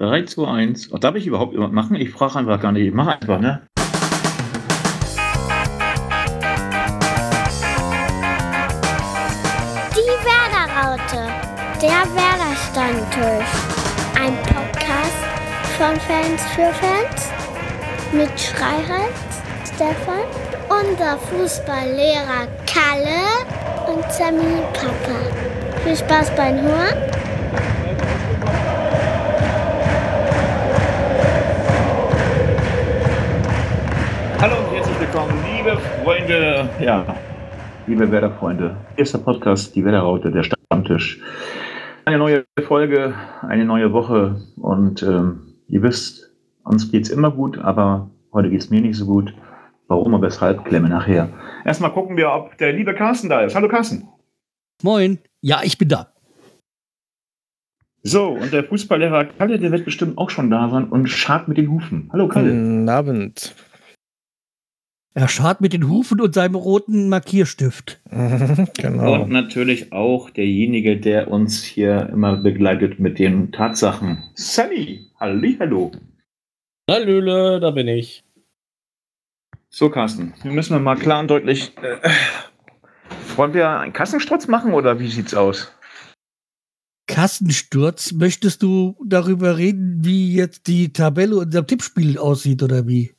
3, 2, 1. Oh, darf ich überhaupt jemand machen? Ich frage einfach gar nicht. Ich mache einfach, ne? Die Werder-Raute. Der Werder-Stammtisch. Ein Podcast von Fans für Fans. Mit Schreihals, Stefan, unser Fußballlehrer Kalle und Sammy Papa. Viel Spaß beim Hören. Willkommen, liebe Freunde, ja, liebe Werder-Freunde. Erster Podcast, die Werder-Raute, der Stammtisch. Eine neue Folge, eine neue Woche und ähm, ihr wisst, uns geht's immer gut, aber heute geht's mir nicht so gut. Warum und weshalb, klemme nachher. Erstmal gucken wir, ob der liebe Carsten da ist. Hallo Carsten. Moin. Ja, ich bin da. So, und der Fußballlehrer Kalle, der wird bestimmt auch schon da sein und schart mit den Hufen. Hallo Kalle. Guten Abend. Er schart mit den Hufen und seinem roten Markierstift. genau. Und natürlich auch derjenige, der uns hier immer begleitet mit den Tatsachen. Sammy, hallo. Hallöle, da bin ich. So, Carsten, wir müssen mal klar und deutlich. Äh, wollen wir einen Kassensturz machen oder wie sieht's aus? Kassensturz, möchtest du darüber reden, wie jetzt die Tabelle unser Tippspiel aussieht oder wie?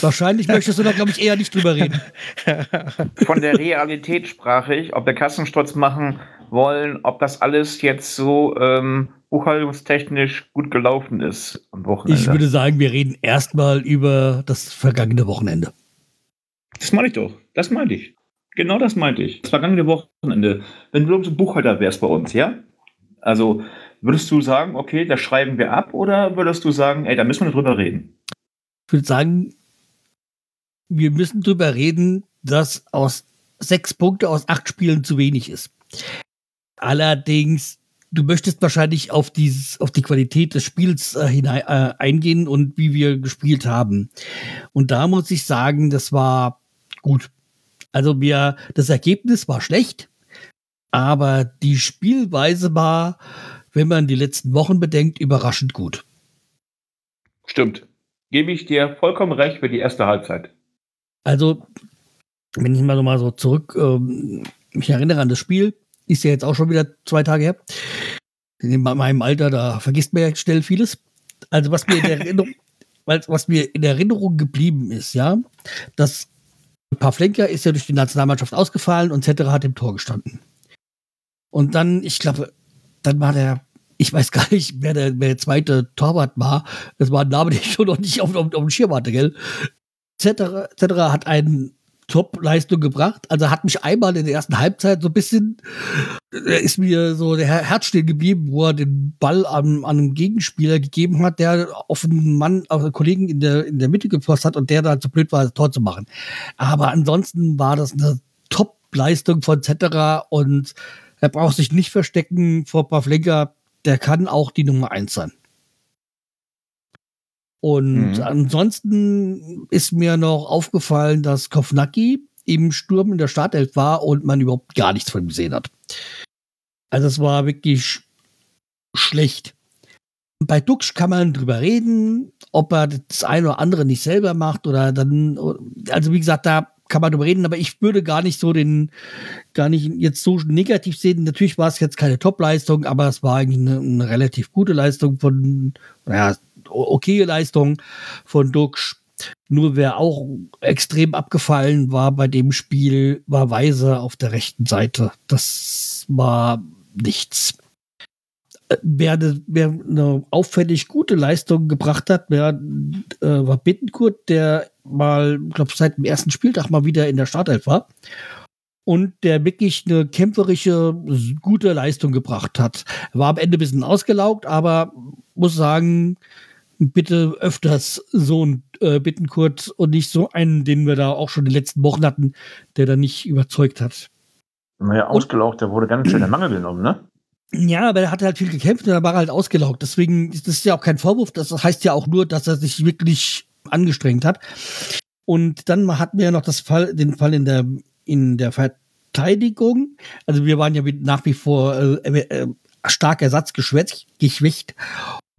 Wahrscheinlich möchtest du da, glaube ich, eher nicht drüber reden. Von der Realität sprach ich, ob wir Kassensturz machen wollen, ob das alles jetzt so ähm, buchhaltungstechnisch gut gelaufen ist am Wochenende. Ich würde sagen, wir reden erstmal über das vergangene Wochenende. Das meine ich doch. Das meinte ich. Genau das meinte ich. Das vergangene Wochenende. Wenn du so Buchhalter wärst bei uns, ja? Also würdest du sagen, okay, das schreiben wir ab oder würdest du sagen, ey, da müssen wir drüber reden? Ich würde sagen, wir müssen drüber reden, dass aus sechs Punkte aus acht Spielen zu wenig ist. Allerdings, du möchtest wahrscheinlich auf dieses, auf die Qualität des Spiels äh, hinein, äh, eingehen und wie wir gespielt haben. Und da muss ich sagen, das war gut. Also wir, das Ergebnis war schlecht, aber die Spielweise war, wenn man die letzten Wochen bedenkt, überraschend gut. Stimmt. Gebe ich dir vollkommen recht für die erste Halbzeit. Also, wenn ich mal so mal so zurück ähm, mich erinnere an das Spiel, ist ja jetzt auch schon wieder zwei Tage her. In meinem Alter, da vergisst man ja schnell vieles. Also, was mir in Erinnerung, was mir in Erinnerung geblieben ist, ja, dass Pavlenka ist ja durch die Nationalmannschaft ausgefallen und Zetterer hat im Tor gestanden. Und dann, ich glaube, dann war der, ich weiß gar nicht, wer der, wer der zweite Torwart war. Das war ein Name, den ich schon noch nicht auf, auf, auf dem Schirm hatte, gell? Zetterer, Zetterer hat eine Top-Leistung gebracht. Also hat mich einmal in der ersten Halbzeit so ein bisschen, ist mir so der Herz stehen geblieben, wo er den Ball an, an einen Gegenspieler gegeben hat, der auf einen Mann, auf einen Kollegen in der, in der Mitte gefasst hat und der da zu blöd war, das Tor zu machen. Aber ansonsten war das eine Top-Leistung von Zetterer und er braucht sich nicht verstecken vor Pavlenka. Der kann auch die Nummer eins sein. Und mhm. ansonsten ist mir noch aufgefallen, dass Kovnacki im Sturm in der Startelf war und man überhaupt gar nichts von ihm gesehen hat. Also es war wirklich schlecht. Bei Dux kann man drüber reden, ob er das eine oder andere nicht selber macht oder dann, also wie gesagt, da kann man drüber reden, aber ich würde gar nicht so den, gar nicht jetzt so negativ sehen. Natürlich war es jetzt keine Top-Leistung, aber es war eigentlich eine, eine relativ gute Leistung von, ja, okay Leistung von Dux. Nur wer auch extrem abgefallen war bei dem Spiel, war Weise auf der rechten Seite. Das war nichts. Wer eine, wer eine auffällig gute Leistung gebracht hat, wer, äh, war Bittenkurt, der mal, glaube seit dem ersten Spieltag mal wieder in der Startelf war und der wirklich eine kämpferische, gute Leistung gebracht hat. War am Ende ein bisschen ausgelaugt, aber muss sagen, bitte öfters so ein äh, Bittenkurt und nicht so einen, den wir da auch schon in den letzten Wochen hatten, der da nicht überzeugt hat. Naja, ausgelaugt, der wurde ganz schön in Mangel genommen, ne? Ja, aber er hat halt viel gekämpft und er war halt ausgelaugt. Deswegen ist das ja auch kein Vorwurf. Das heißt ja auch nur, dass er sich wirklich angestrengt hat. Und dann hatten wir ja noch das Fall, den Fall in der, in der Verteidigung. Also wir waren ja nach wie vor äh, äh, stark ersatzgeschwächt.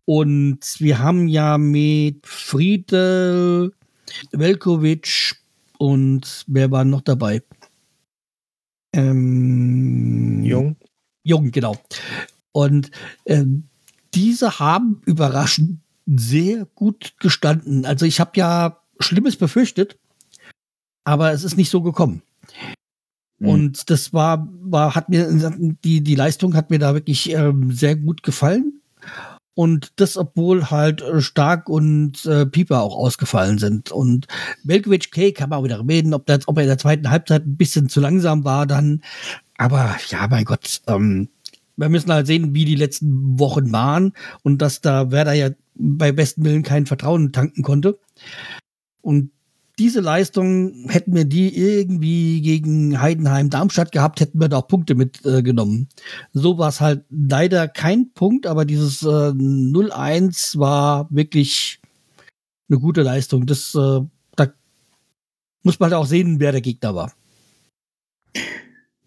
Und wir haben ja mit Friedel, Velkovic und wer war noch dabei? Ähm, Jung. Jung, genau. Und ähm, diese haben überraschend sehr gut gestanden. Also ich habe ja Schlimmes befürchtet, aber es ist nicht so gekommen. Mhm. Und das war, war, hat mir, die, die Leistung hat mir da wirklich ähm, sehr gut gefallen. Und das, obwohl halt äh, Stark und äh, Pieper auch ausgefallen sind. Und Belkovic K kann man auch wieder reden, ob, das, ob er in der zweiten Halbzeit ein bisschen zu langsam war dann. Aber ja, mein Gott, ähm, wir müssen halt sehen, wie die letzten Wochen waren und dass da Werder ja bei besten Willen kein Vertrauen tanken konnte. Und diese Leistung hätten wir die irgendwie gegen Heidenheim Darmstadt gehabt, hätten wir da auch Punkte mitgenommen. Äh, so war es halt leider kein Punkt, aber dieses äh, 0-1 war wirklich eine gute Leistung. Das, äh, da muss man halt auch sehen, wer der Gegner war.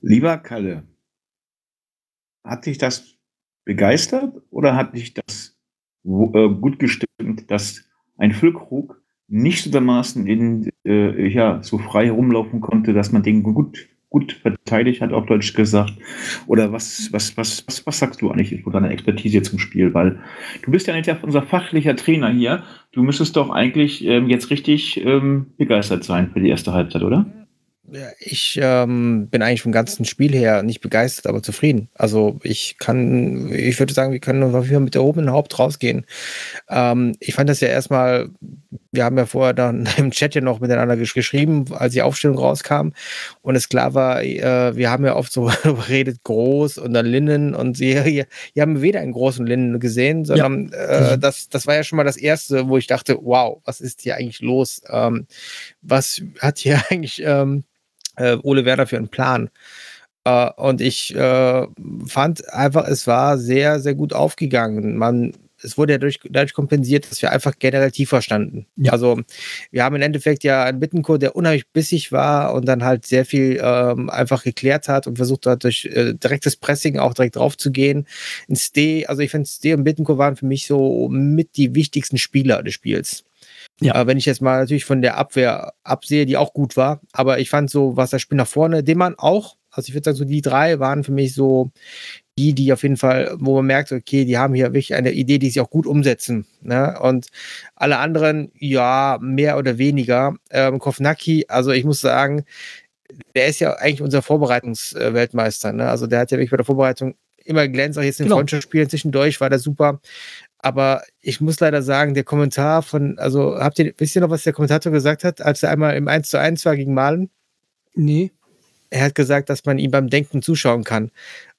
Lieber Kalle, hat dich das begeistert oder hat dich das äh, gut gestimmt, dass ein Füllkrug nicht so dermaßen in, äh, ja, so frei herumlaufen konnte, dass man den gut, gut verteidigt hat, auf Deutsch gesagt. Oder was, was, was, was, was sagst du eigentlich von deiner Expertise zum Spiel? Weil du bist ja nicht unser fachlicher Trainer hier. Du müsstest doch eigentlich ähm, jetzt richtig ähm, begeistert sein für die erste Halbzeit, oder? Ich ähm, bin eigentlich vom ganzen Spiel her nicht begeistert, aber zufrieden. Also ich kann, ich würde sagen, wir können auf jeden Fall mit erhobenen Haupt rausgehen. Ähm, ich fand das ja erstmal, wir haben ja vorher dann im Chat ja noch miteinander gesch geschrieben, als die Aufstellung rauskam und es klar war, äh, wir haben ja oft so redet groß und dann Linnen und sie hier, hier haben wir weder einen großen Linnen gesehen, sondern ja. äh, das, das war ja schon mal das Erste, wo ich dachte, wow, was ist hier eigentlich los? Ähm, was hat hier eigentlich ähm, äh, Ole Werner für einen Plan. Äh, und ich äh, fand einfach, es war sehr, sehr gut aufgegangen. Man, es wurde ja durch, dadurch kompensiert, dass wir einfach generell tiefer standen. Ja. Also wir haben im Endeffekt ja einen Bittencourt, der unheimlich bissig war und dann halt sehr viel ähm, einfach geklärt hat und versucht hat, durch äh, direktes Pressing auch direkt drauf zu gehen. Ein also ich finde, Stay und Bittencourt waren für mich so mit die wichtigsten Spieler des Spiels. Ja. Äh, wenn ich jetzt mal natürlich von der Abwehr absehe, die auch gut war, aber ich fand so, was das Spiel nach vorne, den man auch, also ich würde sagen, so die drei waren für mich so die, die auf jeden Fall, wo man merkt, okay, die haben hier wirklich eine Idee, die sie auch gut umsetzen. Ne? Und alle anderen, ja, mehr oder weniger. Ähm, Kovnacki, also ich muss sagen, der ist ja eigentlich unser Vorbereitungsweltmeister. Ne? Also der hat ja wirklich bei der Vorbereitung immer glänzt, auch jetzt in den genau. Freundschaftsspielen zwischendurch war der super. Aber ich muss leider sagen, der Kommentar von, also habt ihr, wisst ihr noch, was der Kommentator gesagt hat, als er einmal im 1 zu 1 war gegen Malen? Nee. Er hat gesagt, dass man ihm beim Denken zuschauen kann.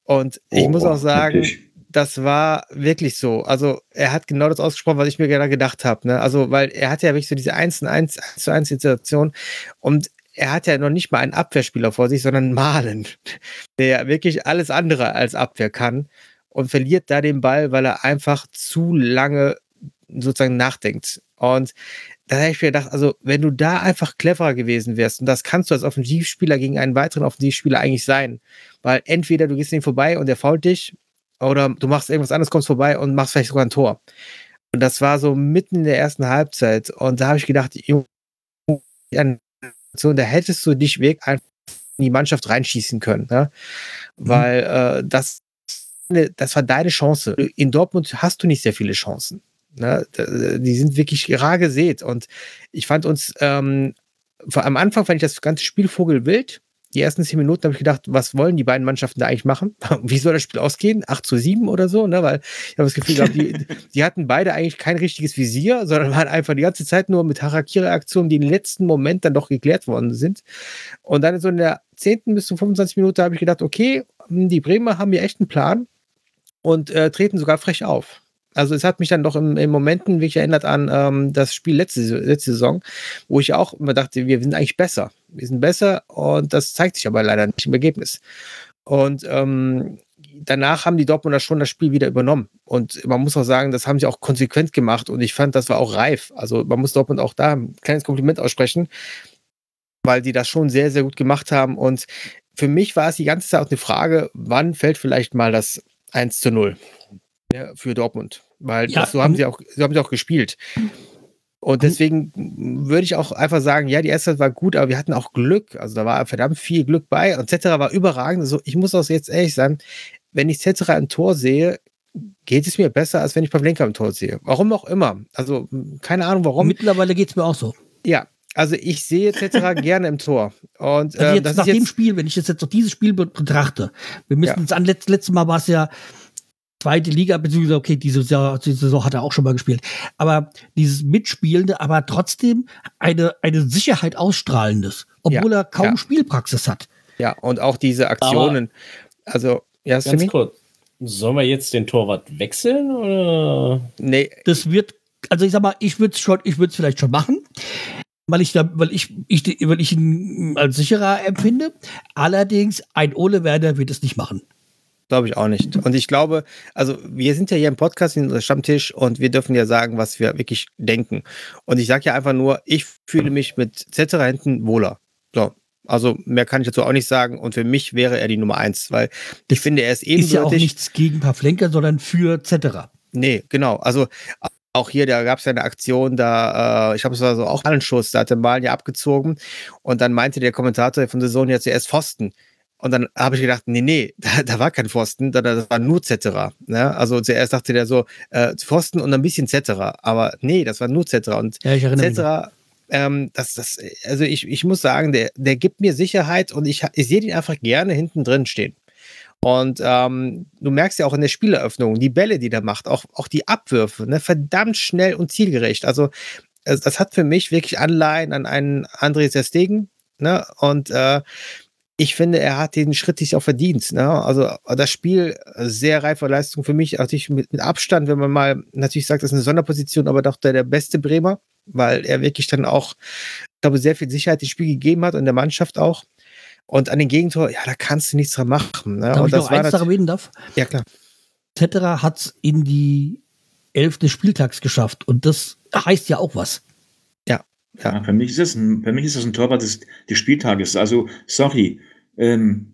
Und ich oh, muss auch sagen, wirklich? das war wirklich so. Also er hat genau das ausgesprochen, was ich mir gerade gedacht habe. Ne? Also, weil er hat ja wirklich so diese 1 zu 1, 1 zu 1 Situation und er hat ja noch nicht mal einen Abwehrspieler vor sich, sondern Malen, der wirklich alles andere als Abwehr kann und verliert da den Ball, weil er einfach zu lange sozusagen nachdenkt. Und da habe ich mir gedacht, also wenn du da einfach cleverer gewesen wärst, und das kannst du als Offensivspieler gegen einen weiteren Offensivspieler eigentlich sein, weil entweder du gehst ihn vorbei und er fault dich, oder du machst irgendwas anderes, kommst vorbei und machst vielleicht sogar ein Tor. Und das war so mitten in der ersten Halbzeit. Und da habe ich gedacht, da hättest du dich wirklich einfach in die Mannschaft reinschießen können. Ne? Mhm. Weil äh, das das war deine Chance. In Dortmund hast du nicht sehr viele Chancen. Ne? Die sind wirklich rar gesät. Und ich fand uns, ähm, am Anfang fand ich das ganze Spiel vogelwild. Die ersten zehn Minuten habe ich gedacht, was wollen die beiden Mannschaften da eigentlich machen? Wie soll das Spiel ausgehen? 8 zu 7 oder so, ne? Weil ich habe das Gefühl gehabt, die, die, hatten beide eigentlich kein richtiges Visier, sondern waren einfach die ganze Zeit nur mit Harakiri-Aktionen, die im letzten Moment dann doch geklärt worden sind. Und dann so in der 10. bis zum 25 Minute habe ich gedacht, okay, die Bremer haben hier echt einen Plan und äh, treten sogar frech auf. Also es hat mich dann doch im, im Momenten wirklich erinnert an ähm, das Spiel letzte, letzte Saison, wo ich auch immer dachte, wir sind eigentlich besser. Wir sind besser und das zeigt sich aber leider nicht im Ergebnis. Und ähm, danach haben die Dortmunder schon das Spiel wieder übernommen. Und man muss auch sagen, das haben sie auch konsequent gemacht und ich fand, das war auch reif. Also man muss Dortmund auch da ein kleines Kompliment aussprechen, weil die das schon sehr, sehr gut gemacht haben. Und für mich war es die ganze Zeit auch eine Frage, wann fällt vielleicht mal das 1 zu 0 ja, für Dortmund. Weil Ja, das, so haben sie auch, so haben sie auch gespielt. Und deswegen würde ich auch einfach sagen, ja, die erste Halbzeit war gut, aber wir hatten auch Glück. Also da war verdammt viel Glück bei und Cetera war überragend. Also ich muss auch jetzt ehrlich sein, wenn ich Cetera im Tor sehe, geht es mir besser, als wenn ich Pavlenka im Tor sehe. Warum auch immer. Also keine Ahnung warum. Mittlerweile geht es mir auch so. ja, also ich sehe Cetera gerne im Tor. Und Also ähm, jetzt das nach ist dem jetzt, Spiel, wenn ich jetzt, jetzt noch dieses Spiel be- betrachte, wir müssen Ja. uns an, letzt, letztes Mal war es ja zweite Liga, beziehungsweise, okay, diese Saison, diese Saison hat er auch schon mal gespielt. Aber dieses Mitspielende, aber trotzdem eine, eine Sicherheit ausstrahlendes, obwohl er kaum ja. Spielpraxis hat. ja, und auch diese Aktionen. also, ja, Ganz Sammy? kurz. Sollen wir jetzt den Torwart wechseln oder? Nee, Das wird, also ich sag mal, ich würde es schon, ich würde es vielleicht schon machen. Weil ich, da, weil, ich, ich, weil ich ihn als sicherer empfinde. Allerdings, ein Ole Werner wird es nicht machen. Glaube ich auch nicht. Und ich glaube, also wir sind ja hier im Podcast in unserem Stammtisch und wir dürfen ja sagen, was wir wirklich denken. Und ich sage ja einfach nur, ich fühle mich mit Zetterer hinten wohler. So. Also mehr kann ich dazu auch nicht sagen. Und für mich wäre er die Nummer eins, weil ich finde, er ist Ist ja auch ebenbürtig. nichts gegen Pavlenka, sondern für Zetterer. Nee, genau. Also auch hier, da gab es ja eine Aktion, da, äh, ich habe es war so auch einen Schuss, da hat der Malen ja abgezogen und dann meinte der Kommentator von der Sohn ja zuerst Pfosten. Und dann habe ich gedacht, nee, nee, da, da war kein Pfosten, da, das war nur Zetterer. Ne? Also zuerst dachte der so, äh, Pfosten und ein bisschen Zetterer. Aber nee, das war nur Zetterer. Und Ja. Zetterer, ähm, das, das, also ich, ich muss sagen, der, der gibt mir Sicherheit und ich, ich sehe den einfach gerne hinten drin stehen. Und ähm, du merkst ja auch in der Spieleröffnung, die Bälle, die der macht, auch, auch die Abwürfe, ne, verdammt schnell und zielgerecht. Also das hat für mich wirklich Anleihen an einen André Ter Stegen. Ne? Und äh, ich finde, er hat den Schritt sich auch verdient. Ne? Also das Spiel, äh, sehr reife Leistung für mich, natürlich mit, mit Abstand, wenn man mal natürlich sagt, das ist eine Sonderposition, aber doch der, der beste Bremer, weil er wirklich dann auch, ich glaube, sehr viel Sicherheit ins Spiel gegeben hat und der Mannschaft auch. Und an den Gegentor, ja, da kannst du nichts dran machen. Ne? Darf und ich noch eins nat- noch erwähnen darf? Ja, klar. Zetterer hat es in die Elf des Spieltags geschafft. Und das heißt ja auch was. Ja, für mich ist es ein, für mich ist das ein Torwart des, des Spieltages. Also, sorry. Ähm,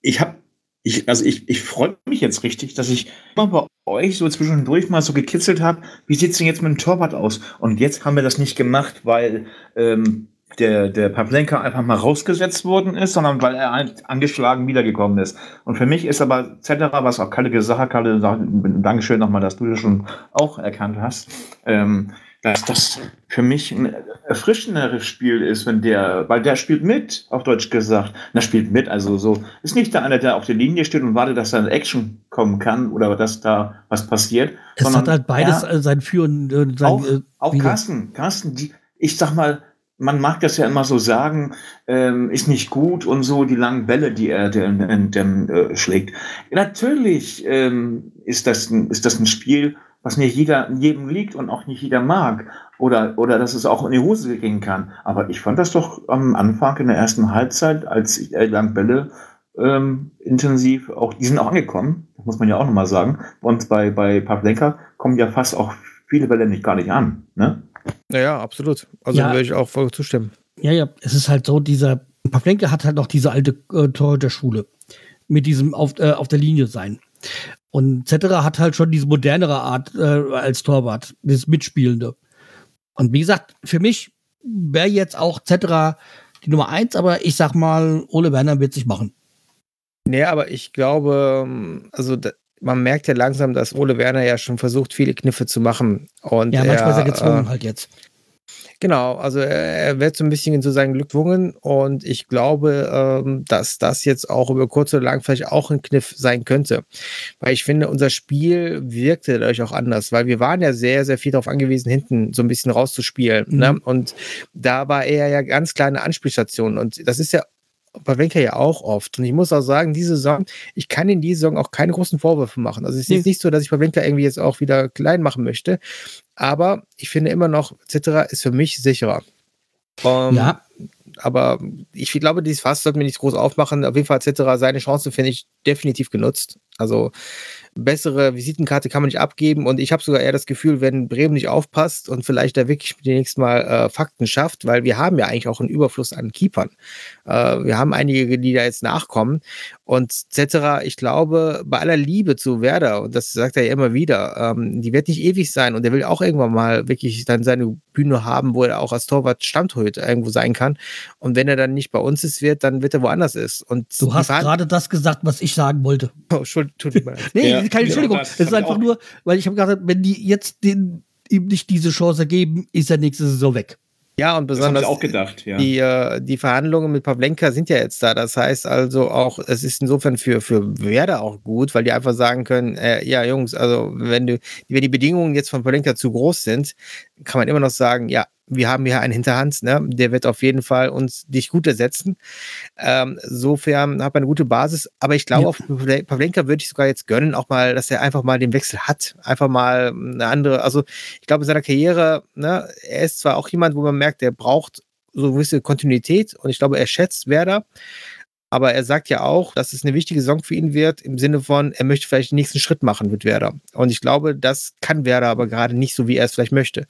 ich habe, ich, also ich, ich freue mich jetzt richtig, dass ich mal bei euch so zwischendurch mal so gekitzelt habe, wie sieht's denn jetzt mit dem Torwart aus? Und jetzt haben wir das nicht gemacht, weil ähm, der, der Pavlenka einfach mal rausgesetzt worden ist, sondern weil er halt angeschlagen wiedergekommen ist. Und für mich ist aber Zetterer, was auch Kalle gesagt hat, Kalle, Dankeschön nochmal, dass du das schon auch erkannt hast, ähm, dass das für mich ein erfrischenderes Spiel ist, wenn der, weil der spielt mit, auf Deutsch gesagt. Der spielt mit, also so, ist nicht der einer, der auf der Linie steht und wartet, dass da eine Action kommen kann oder dass da was passiert. Es sondern hat halt beides äh, sein Für und äh, sein auch, äh, auch. Carsten, Carsten, die, ich sag mal, man mag das ja immer so sagen, ähm, ist nicht gut und so die langen Bälle, die er dem äh, schlägt. Natürlich ähm, ist, das ein, ist das ein Spiel, was nicht jeder, jedem liegt und auch nicht jeder mag. Oder, oder dass es auch in die Hose gehen kann. Aber ich fand das doch am Anfang in der ersten Halbzeit, als ich äh, lang Bälle ähm, intensiv, auch die sind auch angekommen, das muss man ja auch nochmal sagen. Und bei, bei Pavlenka kommen ja fast auch viele Bälle nicht gar nicht an. Ne? Naja, absolut. Also Ja. würde ich auch voll zustimmen. Ja, ja, es ist halt so, dieser Pavlenka hat halt noch diese alte äh, Torhüter-Schule mit diesem auf, äh, auf der Linie sein. Und Zetterer hat halt schon diese modernere Art äh, als Torwart, das Mitspielende. Und wie gesagt, für mich wäre jetzt auch Zetterer die Nummer eins, aber ich sag mal, Ole Werner wird sich machen. Nee, aber ich glaube, ähm, also da, man merkt ja langsam, dass Ole Werner ja schon versucht, viele Kniffe zu machen. Und Ja, manchmal ist er er, gezwungen äh, halt jetzt. Genau, also er, er wird so ein bisschen zu seinem Glück gezwungen und ich glaube, ähm, dass das jetzt auch über kurz oder lang vielleicht auch ein Kniff sein könnte. Weil ich finde, unser Spiel wirkte dadurch auch anders, weil wir waren ja sehr, sehr viel darauf angewiesen, hinten so ein bisschen rauszuspielen. Mhm. Ne? Und da war er ja ganz kleine Anspielstation und das ist ja Pavlenka ja auch oft. Und ich muss auch sagen, diese Saison, ich kann in dieser Saison auch keine großen Vorwürfe machen. Also es ist jetzt nicht so, dass ich Pavlenka irgendwie jetzt auch wieder klein machen möchte. Aber ich finde immer noch, etc. ist für mich sicherer. Ähm, ja, Aber ich glaube, dieses Fass sollten wir nicht groß aufmachen. Auf jeden Fall etc. Seine Chance finde ich definitiv genutzt. Also bessere Visitenkarte kann man nicht abgeben. Und ich habe sogar eher das Gefühl, wenn Bremen nicht aufpasst und vielleicht da wirklich demnächst mal äh, Fakten schafft, weil wir haben ja eigentlich auch einen Überfluss an Keepern. Äh, wir haben einige, die da jetzt nachkommen. Und Cetera, ich glaube, bei aller Liebe zu Werder, und das sagt er ja immer wieder, ähm, die wird nicht ewig sein und er will auch irgendwann mal wirklich dann seine Bühne haben, wo er auch als Torwart Stammtorhüter irgendwo sein kann. Und wenn er dann nicht bei uns ist, wird, dann wird er woanders ist. Und Du hast gerade das gesagt, was ich sagen wollte. Oh, Entschuldigung, tut mir leid. Nee, Ja, keine Entschuldigung. Es ist einfach nur, weil ich habe gesagt, wenn die jetzt den, ihm nicht diese Chance geben, ist er nächste Saison weg. Ja, und besonders auch gedacht, ja. Die, äh, die Verhandlungen mit Pavlenka sind ja jetzt da. Das heißt also auch, es ist insofern für, für Werder auch gut, weil die einfach sagen können, äh, ja, Jungs, also wenn du, wenn die Bedingungen jetzt von Pavlenka zu groß sind, kann man immer noch sagen, ja, wir haben hier einen Hinterhand, ne? der wird auf jeden Fall uns dich gut ersetzen. Ähm, insofern hat man eine gute Basis, aber ich glaube, Ja. auf Pavle- Pavlenka würde ich sogar jetzt gönnen, auch mal, dass er einfach mal den Wechsel hat. Einfach mal eine andere, also ich glaube, in seiner Karriere, ne, er ist zwar auch jemand, wo man merkt, der braucht so eine gewisse Kontinuität und ich glaube, er schätzt Werder. Aber er sagt ja auch, dass es eine wichtige Saison für ihn wird, im Sinne von, er möchte vielleicht den nächsten Schritt machen mit Werder. Und ich glaube, das kann Werder aber gerade nicht so, wie er es vielleicht möchte.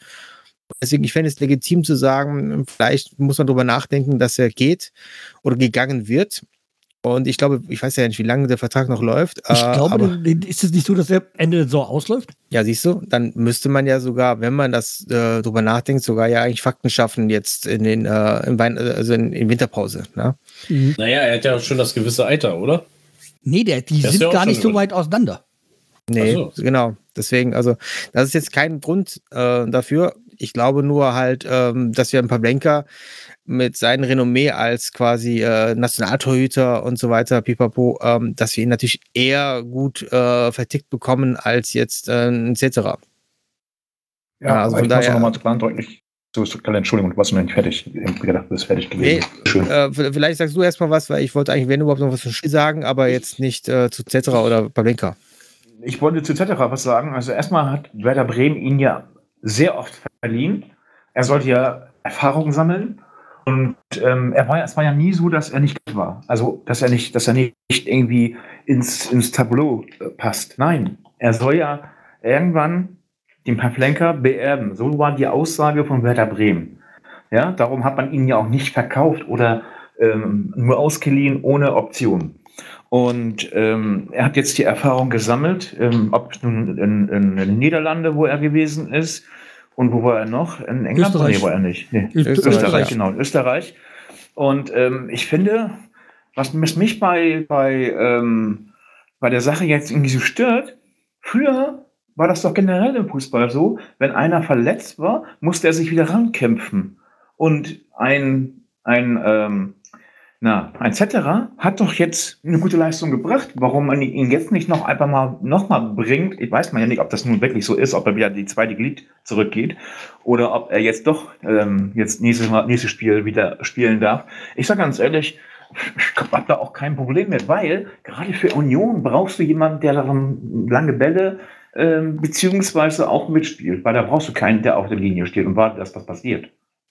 Deswegen, ich fände es legitim zu sagen, vielleicht muss man darüber nachdenken, dass er geht oder gegangen wird. Und ich glaube, ich weiß ja nicht, wie lange der Vertrag noch läuft. Ich äh, glaube, ist es nicht so, dass er Ende der Saison ausläuft? ja, siehst du, dann müsste man ja sogar, wenn man das äh, drüber nachdenkt, sogar ja eigentlich Fakten schaffen jetzt in den äh, im Wein, also in, in Winterpause. Ne? Naja, er hat ja schon das gewisse Alter, oder? Nee, der, die Das sind ja gar nicht so weit auseinander. Nee, so. genau. Deswegen, also, das ist jetzt kein Grund äh, dafür. Ich glaube nur halt, ähm, dass wir ein Pavlenka mit seinem Renommee als quasi äh, Nationaltorhüter und so weiter, pipapo, ähm, dass wir ihn natürlich eher gut äh, vertickt bekommen als jetzt äh, ein Cetera. Ja, also von daher- noch mal klar und deutlich. So, so, Entschuldigung, du warst noch nicht fertig. Ich hab gedacht, du bist fertig Nee, gewesen. Schön. äh, vielleicht sagst du erstmal was, weil ich wollte eigentlich, wenn überhaupt noch was zum Spiel sagen, aber jetzt nicht äh, zu Cetera oder Pavlenka. Ich wollte zu Zetterer was sagen. Also erstmal hat Werder Bremen ihn ja sehr oft verliehen. Er sollte ja Erfahrung sammeln. Und ähm, er war, es war ja nie so, dass er nicht war. Also, dass er nicht, dass er nicht irgendwie ins, ins Tableau äh, passt. Nein, er soll ja irgendwann den Pavlenka beerben. So war die Aussage von Werder Bremen. Ja, darum hat man ihn ja auch nicht verkauft oder ähm, nur ausgeliehen ohne Option. Und ähm, er hat jetzt die Erfahrung gesammelt, ähm, ob nun in, in, den Niederlande, wo er gewesen ist, und wo war er noch? In England? Österreich. Nee, war er nicht. Nee. Österreich, Österreich, genau, in Österreich. Und ähm, ich finde, was was mich bei, bei, ähm, bei der Sache jetzt irgendwie so stört, früher war das doch generell im Fußball so, wenn einer verletzt war, musste er sich wieder rankämpfen. Und ein, ein, ähm, na, ein Cetera hat doch jetzt eine gute Leistung gebracht. Warum man ihn jetzt nicht noch einfach mal noch mal bringt, ich weiß man ja nicht, ob das nun wirklich so ist, ob er wieder die zweite Glied zurückgeht oder ob er jetzt doch ähm, jetzt nächstes, Mal, nächstes Spiel wieder spielen darf. Ich sage ganz ehrlich, ich habe da auch kein Problem mit, weil gerade für Union brauchst du jemanden, der daran lange Bälle ähm, beziehungsweise auch mitspielt, weil da brauchst du keinen, der auf der Linie steht und wartet, dass was passiert.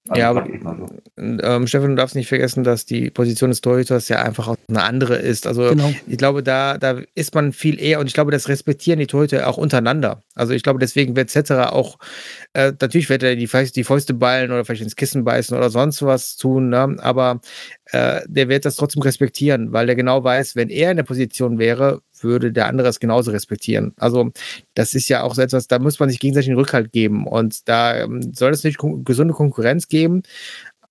Also, Ja, aber- so. Ähm, Stefan, du darfst nicht vergessen, dass die Position des Torhüters ja einfach auch eine andere ist. Also Genau. ich glaube, da, da ist man viel eher und ich glaube, das respektieren die Torhüter auch untereinander. Also ich glaube, deswegen wird Cetera auch, äh, natürlich wird er die, die Fäuste ballen oder vielleicht ins Kissen beißen oder sonst was tun, ne? aber äh, der wird das trotzdem respektieren, weil der genau weiß, wenn er in der Position wäre, würde der andere es genauso respektieren. Also das ist ja auch so etwas, da muss man sich gegenseitig einen Rückhalt geben und da ähm, soll es nicht gesunde Konkurrenz geben,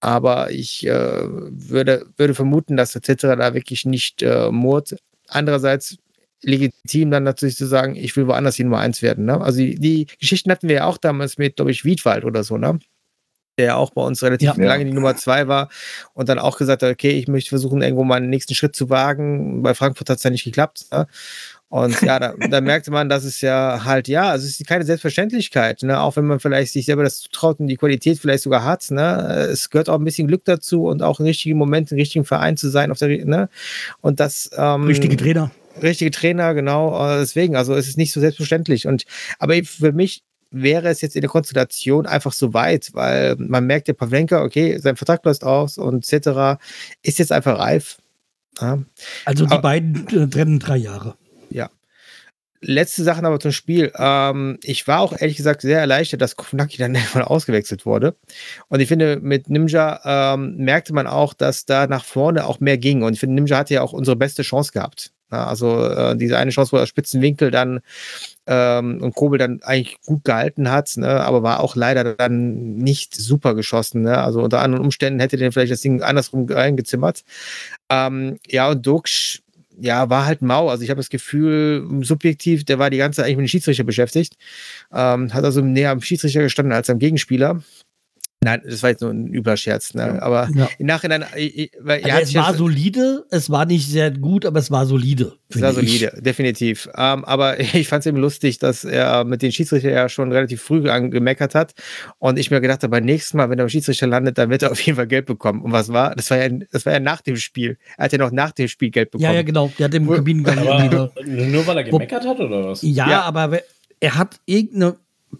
aber ich äh, würde, würde vermuten, dass der Zitterer da wirklich nicht äh, murrt. Andererseits legitim dann natürlich zu sagen, ich will woanders die Nummer eins werden. Ne? Also die, die Geschichten hatten wir ja auch damals mit, glaube ich, Wiedwald oder so, ne? Der auch bei uns relativ Ja. lange die Nummer zwei war und dann auch gesagt hat, okay, ich möchte versuchen, irgendwo mal einen nächsten Schritt zu wagen. Bei Frankfurt hat es ja nicht geklappt. Ne? Und ja, da, da merkte man, dass es ja halt, ja, also es ist keine Selbstverständlichkeit, ne? auch wenn man vielleicht sich selber das zutraut und die Qualität vielleicht sogar hat. Ne? Es gehört auch ein bisschen Glück dazu und auch im richtigen Moment, im richtigen Verein zu sein. Auf der, ne? Und das. Ähm, Richtige Trainer. richtige Trainer, genau. äh, Deswegen, also es ist nicht so selbstverständlich. Und aber für mich wäre es jetzt in der Konstellation einfach so weit, weil man merkt, der Pavlenka, okay, sein Vertrag läuft aus und etc. ist jetzt einfach reif. Ja. Also die Aber- beiden äh, trennen drei Jahre. Letzte Sachen aber zum Spiel. Ähm, ich war auch ehrlich gesagt sehr erleichtert, dass Kofunaki dann irgendwann ausgewechselt wurde. Und ich finde, mit Ninja ähm, merkte man auch, dass da nach vorne auch mehr ging. Und ich finde, Ninja hatte ja auch unsere beste Chance gehabt. Ja, also äh, diese eine Chance, wo er Spitzenwinkel dann ähm, und Kobel dann eigentlich gut gehalten hat, ne, aber war auch leider dann nicht super geschossen. Ne? Also unter anderen Umständen hätte der vielleicht das Ding andersrum reingezimmert. Ähm, ja, und Duxch, ja, war halt mau. Also ich habe das Gefühl, subjektiv, der war die ganze Zeit eigentlich mit dem Schiedsrichter beschäftigt. Ähm, hat also näher am Schiedsrichter gestanden als am Gegenspieler. Nein, das war jetzt nur ein Überscherz, ne? Aber Ja. im Nachhinein, äh, weil Also es war solide, es war nicht sehr gut, aber es war solide. Finde ich. solide, definitiv. Ähm, aber ich fand es eben lustig, dass er mit den Schiedsrichter ja schon relativ früh angemeckert hat. Und ich mir gedacht habe, beim nächsten Mal, wenn er beim Schiedsrichter landet, dann wird er auf jeden Fall Geld bekommen. Und was war? Das war ja, das war ja nach dem Spiel. Er hat ja noch nach dem Spiel Geld bekommen. Ja, ja, genau. Der hat im Kabinengang wieder. nur weil er gemeckert hat oder was? Ja, Ja. aber er hat irgendeine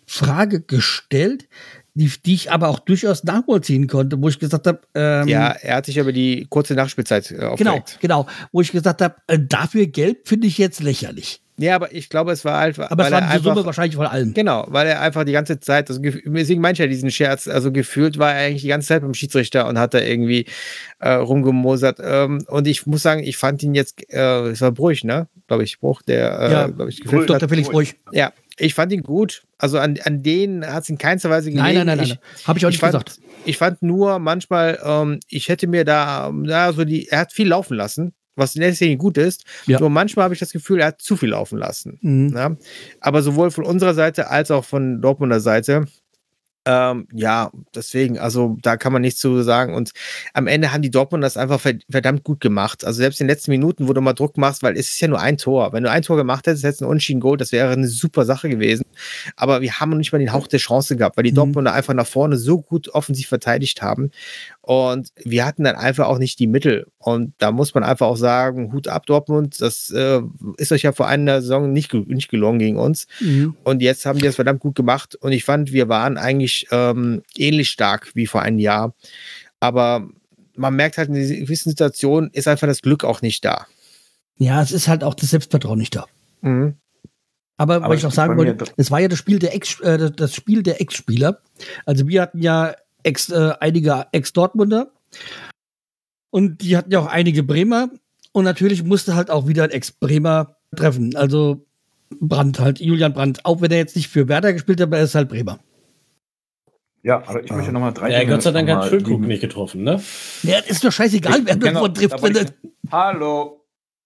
Frage gestellt, die, die ich aber auch durchaus nachvollziehen konnte, wo ich gesagt habe, ähm, Ja, er hat sich über die kurze Nachspielzeit äh, genau, aufgeregt. genau, wo ich gesagt habe, äh, dafür gelb finde ich jetzt lächerlich. Ja, aber ich glaube, es war halt, Aber es war die Summe wahrscheinlich von allem. Genau, weil er einfach die ganze Zeit, also, deswegen meinte ich ja diesen Scherz, also gefühlt war er eigentlich die ganze Zeit beim Schiedsrichter und hat da irgendwie äh, rumgemosert. Ähm, und ich muss sagen, ich fand ihn jetzt, äh, es war Bruch, ne? Glaube ich, Bruch, der, äh, Ja, glaube ich, gefilmt hat. Dr. Felix Bruch. Ja, ich fand ihn gut. Also an, an denen hat es in keinster Weise gelegen. Nein, nein, nein, nein. Ich, Habe ich auch ich nicht fand, gesagt. ich fand nur manchmal, ähm, ich hätte mir da, na, so die, er hat viel laufen lassen, was in der Szene gut ist. Ja. Nur manchmal habe ich das Gefühl, er hat zu viel laufen lassen. Mhm. Ja? Aber sowohl von unserer Seite als auch von Dortmunder Seite. Ähm, ja, deswegen, also da kann man nichts zu sagen. Und am Ende haben die Dortmunder das einfach verd- verdammt gut gemacht. Also selbst in den letzten Minuten, wo du mal Druck machst, weil es ist ja nur ein Tor. Wenn du ein Tor gemacht hättest, hättest du ein Unschieden Goal, das wäre eine super Sache gewesen. Aber wir haben noch nicht mal den Hauch der Chance gehabt, weil die Mhm. Dortmunder einfach nach vorne so gut offensiv verteidigt haben. Und wir hatten dann einfach auch nicht die Mittel. Und da muss man einfach auch sagen, Hut ab Dortmund, das äh, ist euch ja vor einer Saison nicht, nicht gelungen gegen uns. Mhm. Und jetzt haben die das verdammt gut gemacht. Und ich fand, wir waren eigentlich ähm, ähnlich stark wie vor einem Jahr. Aber man merkt halt, in dieser gewissen Situation ist einfach das Glück auch nicht da. Ja, es ist halt auch das Selbstvertrauen nicht da. Mhm. Aber, Aber was ich noch sagen wollte, es war ja das Spiel der Ex, äh, das- das Spiel der Ex-Spieler. Also wir hatten ja Ex, äh, einige Ex-Dortmunder und die hatten ja auch einige Bremer und natürlich musste halt auch wieder ein Ex-Bremer treffen. Also Brandt halt, Julian Brandt, auch wenn er jetzt nicht für Werder gespielt hat, aber er ist halt Bremer. Ja, aber ich möchte nochmal drei Ja, Dinge Gott sei Dank hat Füllkrug nicht getroffen, ne? Ja, ist doch scheißegal, wer Genau, davon trifft. ich- Hallo.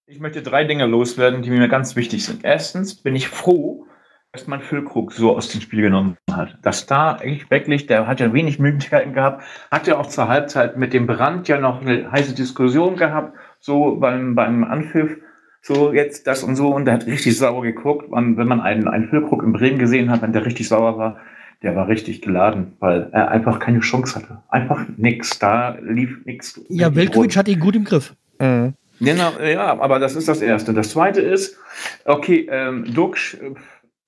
Ich möchte drei Dinge loswerden, die mir ganz wichtig sind. Erstens bin ich froh, dass man Füllkrug so aus dem Spiel genommen hat. Dass da echt wirklich, der hat ja wenig Möglichkeiten gehabt, hat ja auch zur Halbzeit mit dem Brand ja noch eine heiße Diskussion gehabt, so beim, beim Anpfiff, so jetzt das und so, und der hat richtig sauer geguckt. Man, wenn man einen, einen Füllkrug in Bremen gesehen hat, wenn der richtig sauer war, der war richtig geladen, weil er einfach keine Chance hatte. Einfach nix. Da lief nix. ja, Velkovic hat ihn gut im Griff. Mhm. Genau, ja, aber das ist das Erste. Das Zweite ist, okay, ähm, Duxch, äh,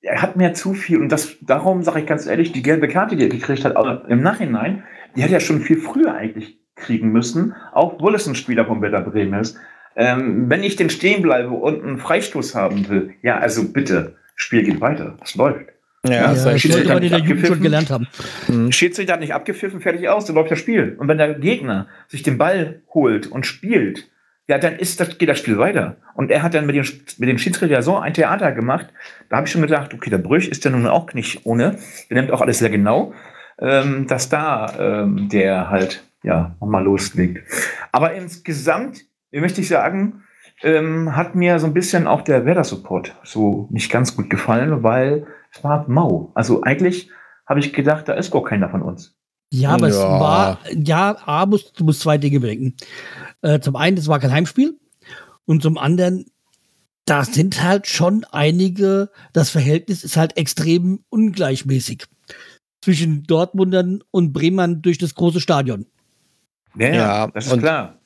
er hat mir zu viel, und das, darum sage ich ganz ehrlich, die gelbe Karte, die er gekriegt hat, aber im Nachhinein, die hätte er schon viel früher eigentlich kriegen müssen, auch obwohl es ein Spieler von Werder Bremen ist. Ähm, wenn ich denn stehen bleibe und einen Freistoß haben will, ja, also bitte, Spiel geht weiter, es läuft. Ja, Ja, das sollte man in der nicht Jugend schon gelernt haben. Mhm. Schiedsrichter hat nicht abgepfiffen, fertig aus, dann läuft das Spiel. Und wenn der Gegner sich den Ball holt und spielt, ja, dann ist das, geht das Spiel weiter. Und er hat dann mit dem, mit dem Schiedsrichter so ein Theater gemacht, da habe ich schon gedacht, okay, der Brüch ist ja nun auch nicht ohne, der nimmt auch alles sehr genau, ähm, dass da ähm, der halt, ja, nochmal loslegt. Aber insgesamt möchte ich sagen, ähm, hat mir so ein bisschen auch der Werder-Support so nicht ganz gut gefallen, weil es war mau. Also eigentlich habe ich gedacht, da ist gar keiner von uns. Ja, aber es Ja. war, ja, A, muss, du musst zwei Dinge bedenken. Äh, zum einen, es war kein Heimspiel. Und zum anderen, da sind halt schon einige, das Verhältnis ist halt extrem ungleichmäßig zwischen Dortmundern und Bremern durch das große Stadion. Ja, ja, das ist klar.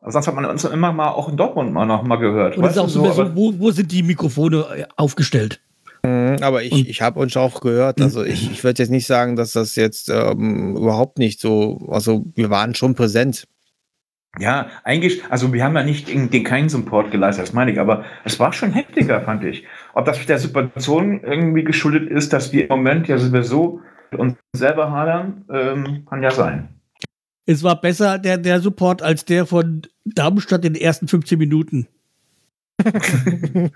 Aber sonst hat man uns immer mal auch in Dortmund mal noch mal gehört. Und es ist auch du, so, so wo, wo sind die Mikrofone äh, aufgestellt? Mhm, Aber ich, ich habe uns auch gehört, also ich, ich würde jetzt nicht sagen, dass das jetzt ähm, überhaupt nicht so, also wir waren schon präsent. Ja, eigentlich, also wir haben ja nicht in- den keinen Support geleistet, das meine ich, aber es war schon heftiger, fand ich. Ob das der Situation irgendwie geschuldet ist, dass wir im Moment ja sowieso mit uns selber hadern, ähm, kann ja sein. Es war besser der, der Support als der von Darmstadt in den ersten 15 Minuten.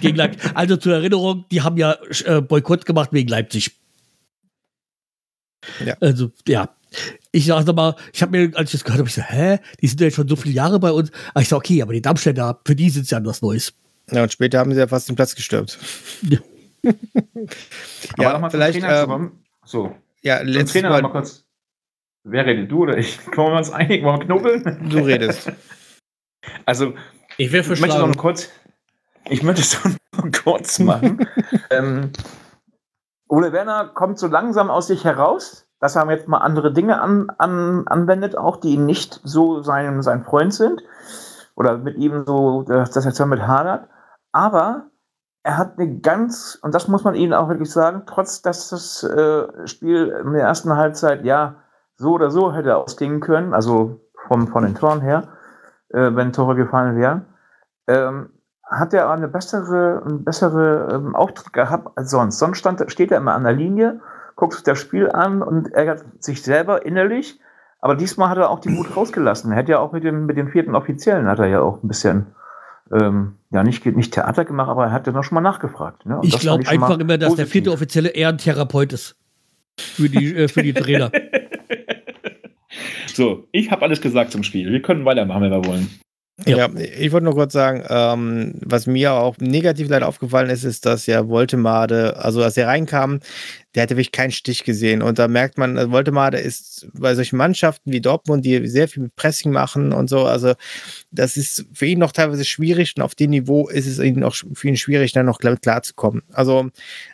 gegen Leipzig. Also zur Erinnerung, die haben ja äh, Boykott gemacht wegen Leipzig. Ja. Also, ja. Ich sag nochmal, ich habe mir, als ich das gehört habe, ich so, hä? Die sind ja jetzt schon so viele Jahre bei uns. Aber ich sag, okay, aber die Darmstädter, für die sind es ja was Neues. Ja, und später haben sie ja fast den Platz gestürmt. Ja. Aber ja, nochmal zum vielleicht, ähm. So, ja, letztes Trainer Mal, mal kurz. Wer redet, du oder ich? Können wir uns einig, wollen wir knubbeln? du redest. Also, Ich Ich möchte noch kurz, ich möchte es noch kurz machen. ähm, Ole Werner kommt so langsam aus sich heraus, dass er jetzt mal andere Dinge an, an, anwendet, auch die nicht so sein, sein Freund sind. Oder mit ihm so, dass dass er zwar mit hadert. Aber er hat eine ganz, und das muss man ihnen auch wirklich sagen, trotz dass das äh, Spiel in der ersten Halbzeit ja so oder so hätte ausgehen können, also vom, von den Toren her, äh, wenn Tore gefallen wären, ähm, hat er eine bessere, einen bessere ähm, Auftritt gehabt als sonst. Sonst stand, steht er immer an der Linie, guckt sich das Spiel an und ärgert sich selber innerlich. Aber diesmal hat er auch die Wut rausgelassen. Er hat ja auch mit dem, mit dem vierten Offiziellen hat er ja auch ein bisschen, ähm, ja, nicht, nicht Theater gemacht, aber er hat ja noch schon mal nachgefragt. Ne? Und Ich glaube einfach immer, dass der positiv. vierte Offizielle eher ein Therapeut ist. Für die, äh, für die Trainer. So, ich habe alles gesagt zum Spiel. Wir können weitermachen, wenn wir wollen. Ja. Ja, ich wollte nur kurz sagen, ähm, was mir auch negativ leider aufgefallen ist, ist, dass ja Voltemade, also als er reinkam, der hatte wirklich keinen Stich gesehen. Und da merkt man, äh, Voltemade ist bei solchen Mannschaften wie Dortmund, die sehr viel Pressing machen und so, also das ist für ihn noch teilweise schwierig und auf dem Niveau ist es ihm auch für ihn schwierig, dann noch klar, klar. Also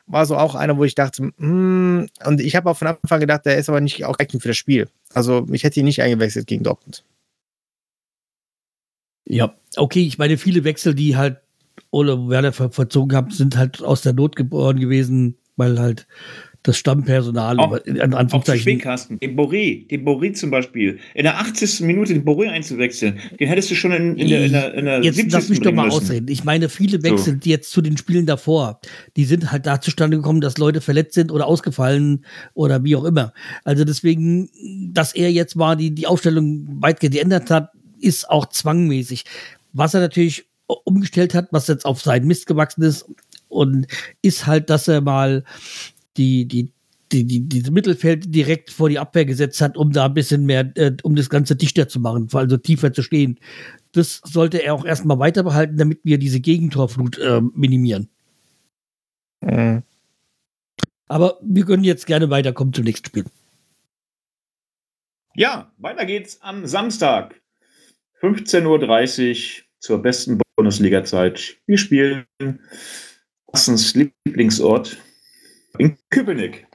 war so auch einer, wo ich dachte, hm, und ich habe auch von Anfang gedacht, der ist aber nicht auch geeignet für das Spiel. Also ich hätte ihn nicht eingewechselt gegen Dortmund. Ja, okay, ich meine, viele Wechsel, die halt Ole Werner ver verzogen haben, sind halt aus der Not geboren gewesen, weil halt das Stammpersonal Auch- in Auch Anführungszeichen. Schwingkasten. Den Boré, den Boré zum Beispiel. In der 80. Minute den Boré einzuwechseln, den hättest du schon in, in, der, in, der, in der Jetzt 70. lass mich doch mal müssen. ausreden. Ich meine, viele Wechsel, die jetzt zu den Spielen davor, die sind halt da zustande gekommen, dass Leute verletzt sind oder ausgefallen oder wie auch immer. Also deswegen, dass er jetzt mal die, die Aufstellung weitgehend geändert hat, ist auch zwangmäßig. Was er natürlich umgestellt hat, was jetzt auf seinen Mist gewachsen ist, und ist halt, dass er mal die, die, die, die, dieses Mittelfeld direkt vor die Abwehr gesetzt hat, um da ein bisschen mehr, äh, um das Ganze dichter zu machen, also tiefer zu stehen. Das sollte er auch erstmal weiter behalten, damit wir diese Gegentorflut äh, minimieren. Mhm. Aber wir können jetzt gerne weiterkommen zum nächsten Spiel. Ja, weiter geht's am Samstag. 15.30 Uhr zur besten Bundesliga-Zeit. Wir spielen Carstens Lieblingsort in Köpenick.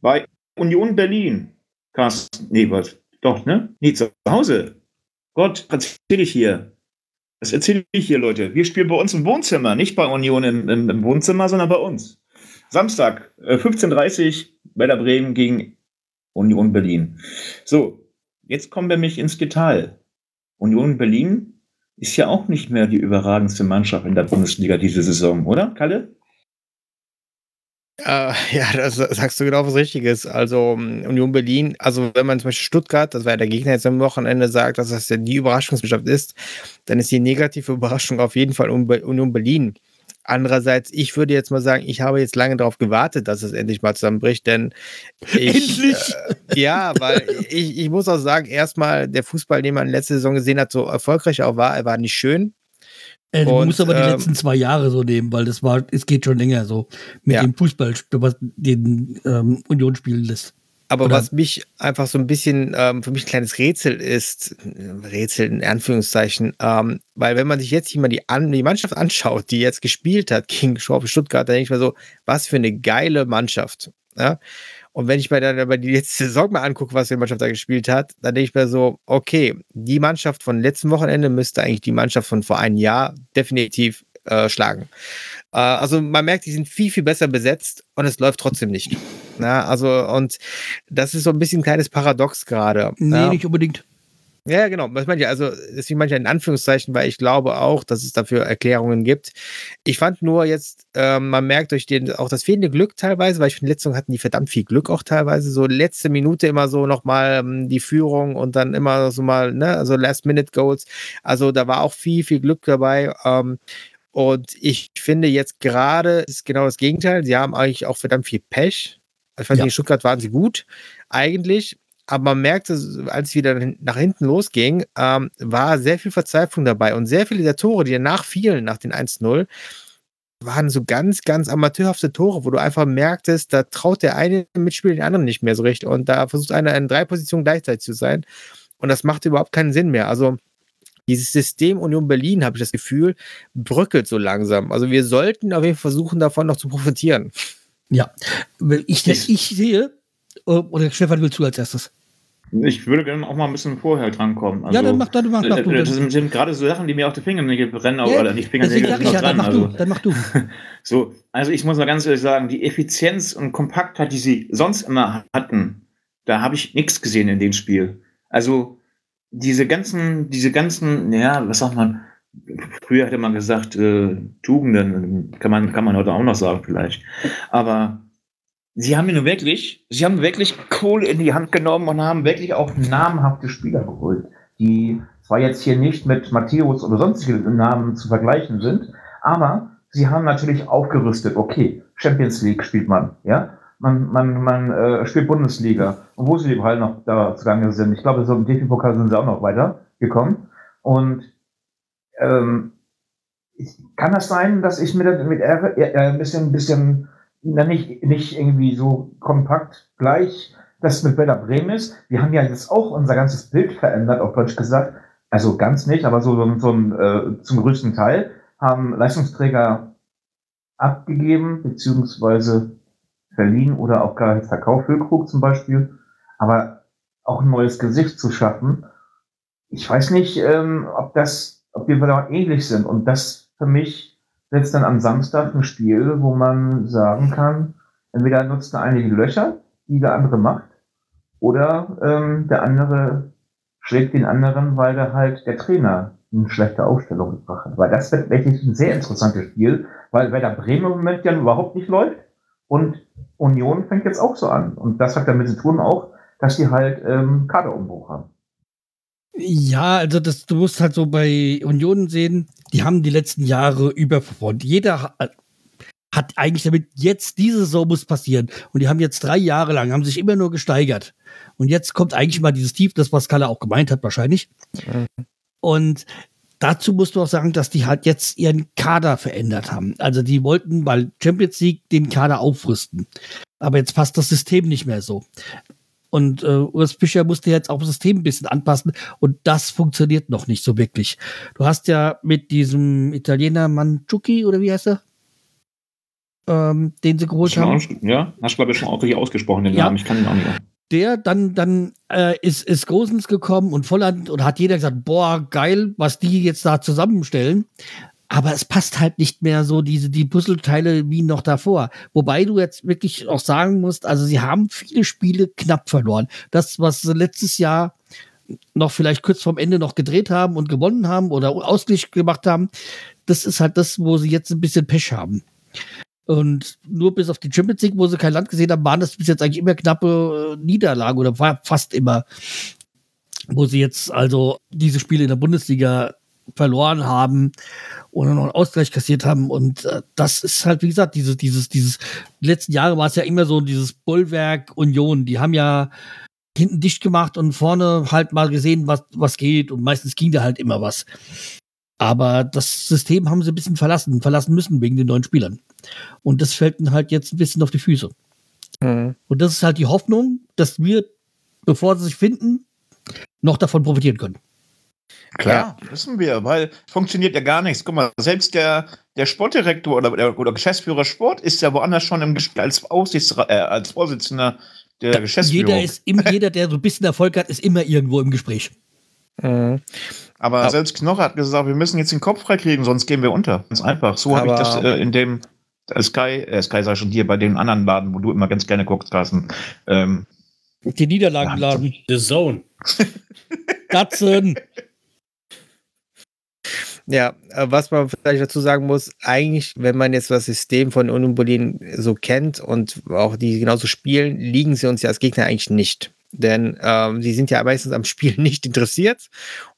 Bei Union Berlin. Carsten, nee, was? Doch, ne? Nee, zu Hause. Gott, was erzähle ich hier? Was erzähle ich hier, Leute? Wir spielen bei uns im Wohnzimmer, nicht bei Union im, im, im Wohnzimmer, sondern bei uns. Samstag, äh, 15.30 Uhr, Werder Bremen gegen Union Berlin. So, jetzt kommen wir mich ins Detail. Union Berlin ist ja auch nicht mehr die überragendste Mannschaft in der Bundesliga diese Saison, oder, Kalle? Äh, ja, das sagst du genau was Richtiges. Also um, Union Berlin, also wenn man zum Beispiel Stuttgart, das war ja der Gegner jetzt am Wochenende, sagt, dass das ja die Überraschungsmannschaft ist, dann ist die negative Überraschung auf jeden Fall Un- Union Berlin. Andererseits, ich würde jetzt mal sagen, ich habe jetzt lange darauf gewartet, dass es endlich mal zusammenbricht, denn ich, Endlich! Äh, ja, weil ich, ich muss auch sagen, erstmal der Fußball, den man letzte Saison gesehen hat, so erfolgreich auch war, er war nicht schön. Äh, du Und, musst aber die ähm, letzten zwei Jahre so nehmen, weil das war, es geht schon länger so mit Ja. dem Fußball, was den ähm, Union spielen lässt. Aber Oder- was mich einfach so ein bisschen für mich ein kleines Rätsel ist, Rätsel in Anführungszeichen, ähm, weil wenn man sich jetzt hier mal die, an, die Mannschaft anschaut, die jetzt gespielt hat gegen VfB Stuttgart, dann denke ich mir so, was für eine geile Mannschaft. Ja? Und wenn ich mir dann aber die letzte Saison mal angucke, was die Mannschaft da gespielt hat, dann denke ich mir so, okay, die Mannschaft von letzten Wochenende müsste eigentlich die Mannschaft von vor einem Jahr definitiv äh, schlagen. Äh, also man merkt, die sind viel, viel besser besetzt und es läuft trotzdem nicht. Na, also, und das ist so ein bisschen ein kleines Paradox gerade. Nee, ja. nicht unbedingt. Ja, genau. Was meine ich? Also, deswegen manchmal in Anführungszeichen, weil ich glaube auch, dass es dafür Erklärungen gibt. Ich fand nur jetzt, ähm, man merkt durch den, auch das fehlende Glück teilweise, weil ich finde, letzte hatten die verdammt viel Glück auch teilweise. So letzte Minute immer so nochmal ähm, die Führung und dann immer so mal, ne, also Last-Minute-Goals. Also, da war auch viel, viel Glück dabei. Ähm, und ich finde jetzt gerade ist genau das Gegenteil. Sie haben eigentlich auch verdammt viel Pech. Ich fand, Ja. in Stuttgart waren sie gut, eigentlich. Aber man merkte, als es wieder nach hinten losging, ähm, war sehr viel Verzweiflung dabei. Und sehr viele der Tore, die danach fielen, nach den 1-0, waren so ganz, ganz amateurhafte Tore, wo du einfach merktest, da traut der eine Mitspieler den anderen nicht mehr so recht. Und da versucht einer in drei Positionen gleichzeitig zu sein. Und das macht überhaupt keinen Sinn mehr. Also dieses System Union Berlin, habe ich das Gefühl, bröckelt so langsam. Also wir sollten auf jeden Fall versuchen, davon noch zu profitieren. Ja. Weil Ich, ich sehe, äh, oder Stefan, willst du als erstes? Ich würde gerne auch mal ein bisschen vorher drankommen. Also, ja, dann mach, dann mach, mach du. das Dann, sind, gerade so Sachen, die mir auf die Fingernägel brennen, Ja, oder nicht Fingernägel, sind ich noch ja, dann dran. mach du. Also, Dann mach du. so, also ich muss mal ganz ehrlich sagen, die Effizienz und Kompaktheit, die sie sonst immer hatten, da habe ich nichts gesehen in dem Spiel. Also diese ganzen, diese ganzen, ja, was sagt man, früher hätte man gesagt, äh, Tugenden, kann man, kann man heute auch noch sagen vielleicht. Aber sie haben nur wirklich, sie haben wirklich Kohle in die Hand genommen und haben wirklich auch namhafte Spieler geholt, die zwar jetzt hier nicht mit Matthäus oder sonstige Namen zu vergleichen sind, aber sie haben natürlich aufgerüstet. Okay, Champions League spielt man, ja. Man, man, man äh, spielt Bundesliga. Und wo sie halt noch da zugange sind, ich glaube, so im DFB-Pokal sind sie auch noch weitergekommen. Und ähm, ich, kann das sein, dass ich mit, mit R, äh, ein bisschen, bisschen na, nicht, nicht irgendwie so kompakt gleich das mit Werder Bremen ist. Wir haben ja jetzt auch unser ganzes Bild verändert, auf Deutsch gesagt. Also ganz nicht, aber so, so, so äh, zum größten Teil haben Leistungsträger abgegeben, beziehungsweise verliehen oder auch gar verkauft, Füllkrug zum Beispiel. Aber auch ein neues Gesicht zu schaffen, ich weiß nicht, ähm, ob das, ob wir da ähnlich sind. Und das für mich jetzt dann am Samstag ein Spiel, wo man sagen kann, entweder nutzt der eine die Löcher, die der andere macht, oder ähm, der andere schlägt den anderen, weil da halt der Trainer eine schlechte Aufstellung gebracht hat. Weil das wird wirklich ein sehr interessantes Spiel, weil Werder Bremen im Moment ja überhaupt nicht läuft und Union fängt jetzt auch so an. Und das hat damit zu tun auch, dass die halt ähm, Kaderumbruch haben. Ja, also das, du musst halt so bei Union sehen, die haben die letzten Jahre überperformt. Jeder ha- hat eigentlich damit, jetzt diese Saison muss passieren. Und die haben jetzt drei Jahre lang, haben sich immer nur gesteigert. Und jetzt kommt eigentlich mal dieses Tief, das was Kalle auch gemeint hat wahrscheinlich. Und dazu musst du auch sagen, dass die halt jetzt ihren Kader verändert haben. Also die wollten bei Champions League den Kader aufrüsten. Aber jetzt passt das System nicht mehr so. Und äh, Urs Fischer musste jetzt auch das System ein bisschen anpassen und das funktioniert noch nicht so wirklich. Du hast ja mit diesem Italiener Manchuki oder wie heißt er? Ähm, den sie geholt haben. ja, hast du, glaube ich, schon auch richtig ausgesprochen, den Ja. Namen. Ich kann ihn auch nicht. Der dann, dann äh, ist, ist Gosens gekommen und Volland und hat jeder gesagt, boah, geil, was die jetzt da zusammenstellen. Aber es passt halt nicht mehr so diese, die Puzzleteile wie noch davor. Wobei du jetzt wirklich auch sagen musst, also sie haben viele Spiele knapp verloren. Das, was sie letztes Jahr noch vielleicht kurz vorm Ende noch gedreht haben und gewonnen haben oder Ausgleich gemacht haben, das ist halt das, wo sie jetzt ein bisschen Pech haben. Und nur bis auf die Champions League, wo sie kein Land gesehen haben, waren das bis jetzt eigentlich immer knappe äh, Niederlagen oder fast immer, wo sie jetzt also diese Spiele in der Bundesliga verloren haben oder noch einen Ausgleich kassiert haben. Und äh, das ist halt, wie gesagt, dieses, dieses, dieses, die letzten Jahre war es ja immer so dieses Bollwerk Union. Die haben ja hinten dicht gemacht und vorne halt mal gesehen, was, was geht. Und meistens ging da halt immer was. Aber das System haben sie ein bisschen verlassen, verlassen müssen wegen den neuen Spielern. Und das fällt ihnen halt jetzt ein bisschen auf die Füße. Mhm. Und das ist halt die Hoffnung, dass wir, bevor sie sich finden, noch davon profitieren können. Klar, wissen wir, weil funktioniert ja gar nichts. Guck mal, selbst der, der Sportdirektor oder, der, oder Geschäftsführer Sport ist ja woanders schon im, als, äh, als Vorsitzender der Geschäftsführung. Jeder, ist im, jeder, der so ein bisschen Erfolg hat, ist immer irgendwo im Gespräch. Mhm. Aber Aber- selbst Knoche hat gesagt, wir müssen jetzt den Kopf freikriegen, sonst gehen wir unter. Ganz einfach. So habe ich das äh, in dem Sky, äh, Sky sei schon hier bei den anderen Laden, wo du immer ganz gerne guckst, Carsten. Ähm, Die Niederlagenladen. The Zone. Katzen. Ja, äh, was man vielleicht dazu sagen muss, eigentlich, wenn man jetzt das System von Union Berlin so kennt und auch die genauso spielen, liegen sie uns ja als Gegner eigentlich nicht. Denn ähm, sie sind ja meistens am Spiel nicht interessiert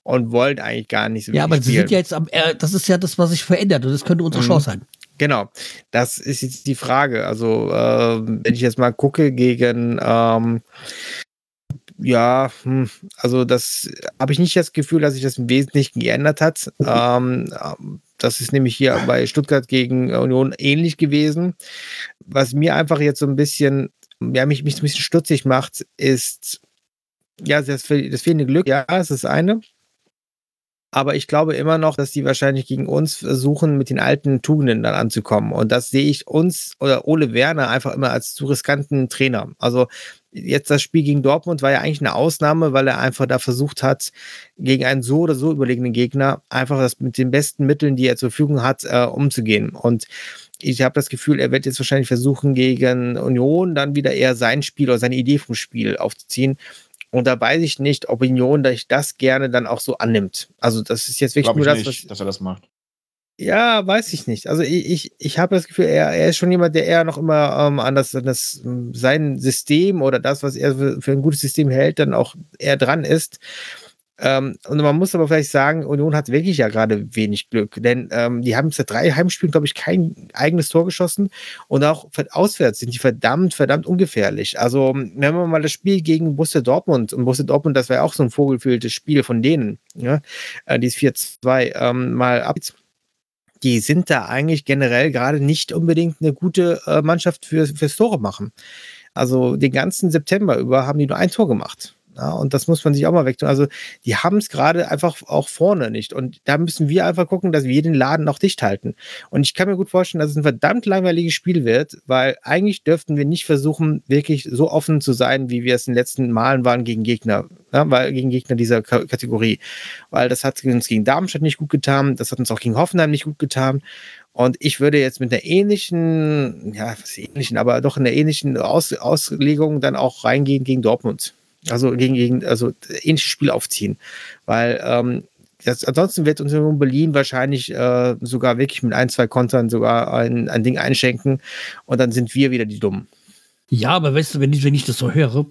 und wollen eigentlich gar nicht so Ja, aber sie spielen. sind ja jetzt am, äh, das ist ja das, was sich verändert und das könnte unsere Mhm. Chance sein. Genau, das ist jetzt die Frage. Also, äh, wenn ich jetzt mal gucke gegen, ähm, ja, hm, also das habe ich nicht das Gefühl, dass sich das im Wesentlichen geändert hat. Ähm, ähm, das ist nämlich hier bei Stuttgart gegen Union ähnlich gewesen. Was mir einfach jetzt so ein bisschen, ja, mich, mich ein bisschen stutzig macht, ist, ja, das, das fehlende Glück, ja, das ist eine. Aber ich glaube immer noch, dass die wahrscheinlich gegen uns versuchen, mit den alten Tugenden dann anzukommen. Und das sehe ich uns oder Ole Werner einfach immer als zu riskanten Trainer. Also jetzt das Spiel gegen Dortmund war ja eigentlich eine Ausnahme, weil er einfach da versucht hat, gegen einen so oder so überlegenen Gegner einfach das mit den besten Mitteln, die er zur Verfügung hat, äh, umzugehen. Und ich habe das Gefühl, er wird jetzt wahrscheinlich versuchen, gegen Union dann wieder eher sein Spiel oder seine Idee vom Spiel aufzuziehen. Und da weiß ich nicht, ob Union das gerne dann auch so annimmt. Also das ist jetzt wirklich nur ich das, nicht, was. dass er das macht. Ja, weiß ich nicht. Also ich, ich, ich habe das Gefühl, er, er ist schon jemand, der eher noch immer ähm, an das, an das ähm, sein System oder das, was er für, für ein gutes System hält, dann auch eher dran ist. Ähm, und man muss aber vielleicht sagen, Union hat wirklich ja gerade wenig Glück, denn ähm, die haben seit drei Heimspielen, glaube ich, kein eigenes Tor geschossen und auch auswärts sind die verdammt, verdammt ungefährlich. Also, wenn man mal das Spiel gegen Borussia Dortmund und Borussia Dortmund, das ja auch so ein vogelfühltes Spiel von denen, ja, äh, dieses 4-2, ähm, mal ab die sind da eigentlich generell gerade nicht unbedingt eine gute äh, Mannschaft für, fürs Tore machen. Also den ganzen September über haben die nur ein Tor gemacht. Ja, und das muss man sich auch mal wegtun. Also die haben es gerade einfach auch vorne nicht. Und da müssen wir einfach gucken, dass wir den Laden auch dicht halten. Und ich kann mir gut vorstellen, dass es ein verdammt langweiliges Spiel wird, weil eigentlich dürften wir nicht versuchen, wirklich so offen zu sein, wie wir es in den letzten Malen waren gegen Gegner, ja, weil gegen Gegner dieser K Kategorie. Weil das hat uns gegen Darmstadt nicht gut getan, das hat uns auch gegen Hoffenheim nicht gut getan. Und ich würde jetzt mit einer ähnlichen, ja, was ähnlichen, aber doch in einer ähnlichen Aus Auslegung dann auch reingehen gegen Dortmund. Also gegen, gegen also ähnliches Spiel aufziehen. Weil ähm, das, ansonsten wird uns in Berlin wahrscheinlich äh, sogar wirklich mit ein, zwei Kontern sogar ein, ein Ding einschenken und dann sind wir wieder die Dummen. Ja, aber weißt du, wenn ich, wenn ich das so höre,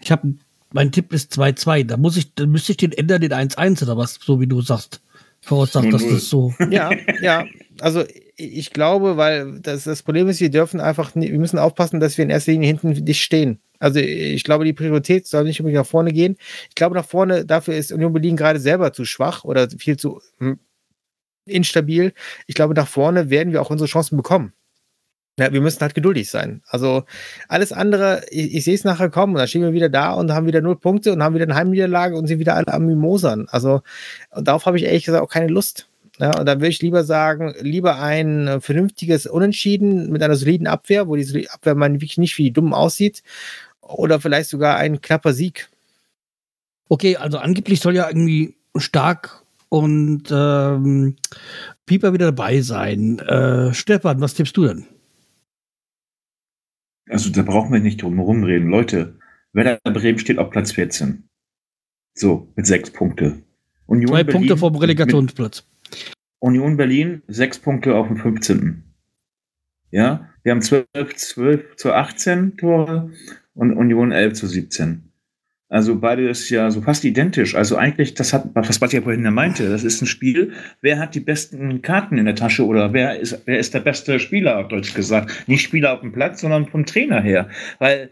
ich habe, mein Tipp ist 2-2, da muss ich, dann müsste ich den ändern, den 1-1 oder was, so wie du sagst. Voraussacht, dass das so. Ja, ja. Also ich glaube, weil das, das Problem ist, wir dürfen einfach, wir müssen aufpassen, dass wir in erster Linie hinten dicht stehen. Also ich glaube, die Priorität soll nicht unbedingt nach vorne gehen. Ich glaube, nach vorne, dafür ist Union Berlin gerade selber zu schwach oder viel zu hm, instabil. Ich glaube, nach vorne werden wir auch unsere Chancen bekommen. Ja, wir müssen halt geduldig sein. Also alles andere, ich, ich sehe es nachher kommen und dann stehen wir wieder da und haben wieder null Punkte und haben wieder eine Heimniederlage und sind wieder alle am Mimosern. Also darauf habe ich ehrlich gesagt auch keine Lust. Ja, und dann würde ich lieber sagen, lieber ein äh, vernünftiges Unentschieden mit einer soliden Abwehr, wo diese Abwehr man wirklich nicht wie die Dummen aussieht, oder vielleicht sogar ein knapper Sieg. Okay, also angeblich soll ja irgendwie stark und ähm, Pieper wieder dabei sein. Äh, Stefan, was tippst du denn? Also da brauchen wir nicht drum herum reden. Leute, Werder Bremen steht auf Platz 14. So, mit sechs Punkte. Union Zwei Berlin Punkte vom Relegationsplatz. Union Berlin, sechs Punkte auf dem 15. Ja, wir haben 12, 12 zu 18 Tore und Union 11 zu 17. Also beide ist ja so fast identisch. Also eigentlich, das hat, was Basti ja vorhin meinte, das ist ein Spiel, wer hat die besten Karten in der Tasche oder wer ist, wer ist der beste Spieler, auf Deutsch gesagt. Nicht Spieler auf dem Platz, sondern vom Trainer her. Weil,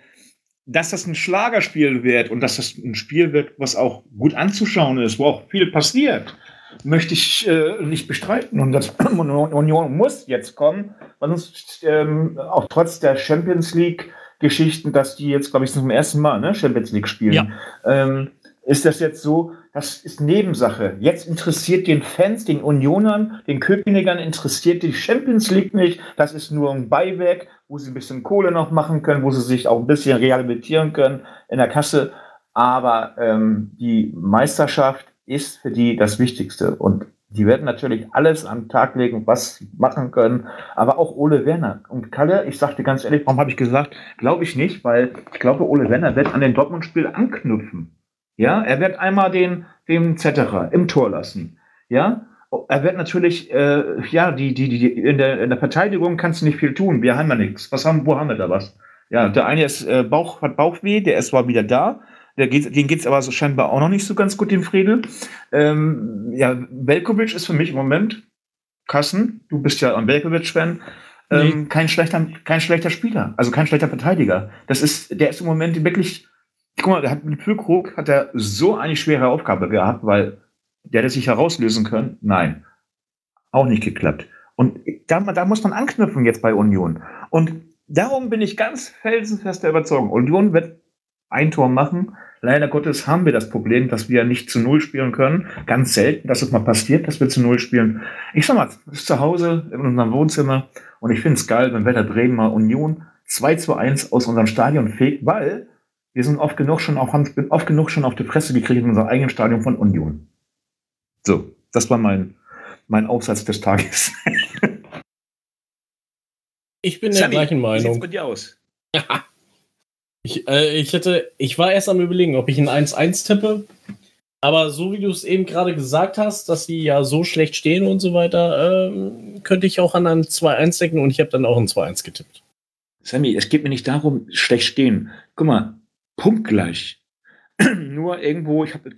dass das ein Schlagerspiel wird und dass das ein Spiel wird, was auch gut anzuschauen ist, wo auch viel passiert, möchte ich äh, nicht bestreiten. Und das Union muss jetzt kommen, weil uns ähm, auch trotz der Champions League Geschichten, dass die jetzt, glaube ich, zum ersten Mal ne, Champions League spielen, Ja. ähm, ist das jetzt so, das ist Nebensache. Jetzt interessiert den Fans, den Unionern, den Köpenickern interessiert die Champions League nicht. Das ist nur ein Beiwerk, wo sie ein bisschen Kohle noch machen können, wo sie sich auch ein bisschen rehabilitieren können in der Kasse. Aber ähm, die Meisterschaft ist für die das Wichtigste. Und die werden natürlich alles am Tag legen, was sie machen können. Aber auch Ole Werner und Kalle, ich sagte ganz ehrlich, warum habe ich gesagt, glaube ich nicht, weil ich glaube, Ole Werner wird an den Dortmund-Spiel anknüpfen. Ja, er wird einmal den, den Zetterer im Tor lassen. Ja, er wird natürlich, äh, ja, die, die, die, in der, in der Verteidigung kannst du nicht viel tun. Wir haben ja nichts. Was haben, wo haben wir da was? Ja, der eine ist äh, Bauch, hat Bauchweh, der ist zwar wieder da. Der geht, den geht's aber so scheinbar auch noch nicht so ganz gut, dem Friedel. Ähm, ja, Velkovic ist für mich im Moment, Kassen, du bist ja ein Velkovic-Fan, ähm, nee. kein, schlechter, kein schlechter Spieler, also kein schlechter Verteidiger. Das ist, der ist im Moment wirklich, guck mal, der hat mit Füllkrug hat er so eine schwere Aufgabe gehabt, weil der hätte sich herauslösen können. Nein, auch nicht geklappt. Und da, da muss man anknüpfen jetzt bei Union. Und darum bin ich ganz felsenfest der Überzeugung, Union wird ein Tor machen. Leider Gottes haben wir das Problem, dass wir nicht zu Null spielen können. Ganz selten, dass es mal passiert, dass wir zu Null spielen. Ich sag mal, ist zu Hause in unserem Wohnzimmer und ich finde es geil, wenn Wetter Bremen mal Union 2 zu 1 aus unserem Stadion fegt, weil wir sind oft genug schon auf, haben oft genug schon auf die Fresse gekriegt in unserem eigenen Stadion von Union. So, das war mein, mein Aufsatz des Tages. ich bin der gleichen Meinung. Wie sieht's bei dir aus? Ich, äh, ich hätte, ich war erst am überlegen, ob ich ein 1-1 tippe. Aber so wie du es eben gerade gesagt hast, dass sie ja so schlecht stehen und so weiter, ähm, könnte ich auch an ein 2-1 denken und ich habe dann auch ein 2-1 getippt. Sammy, es geht mir nicht darum, schlecht stehen. Guck mal, punktgleich. Nur irgendwo, ich habe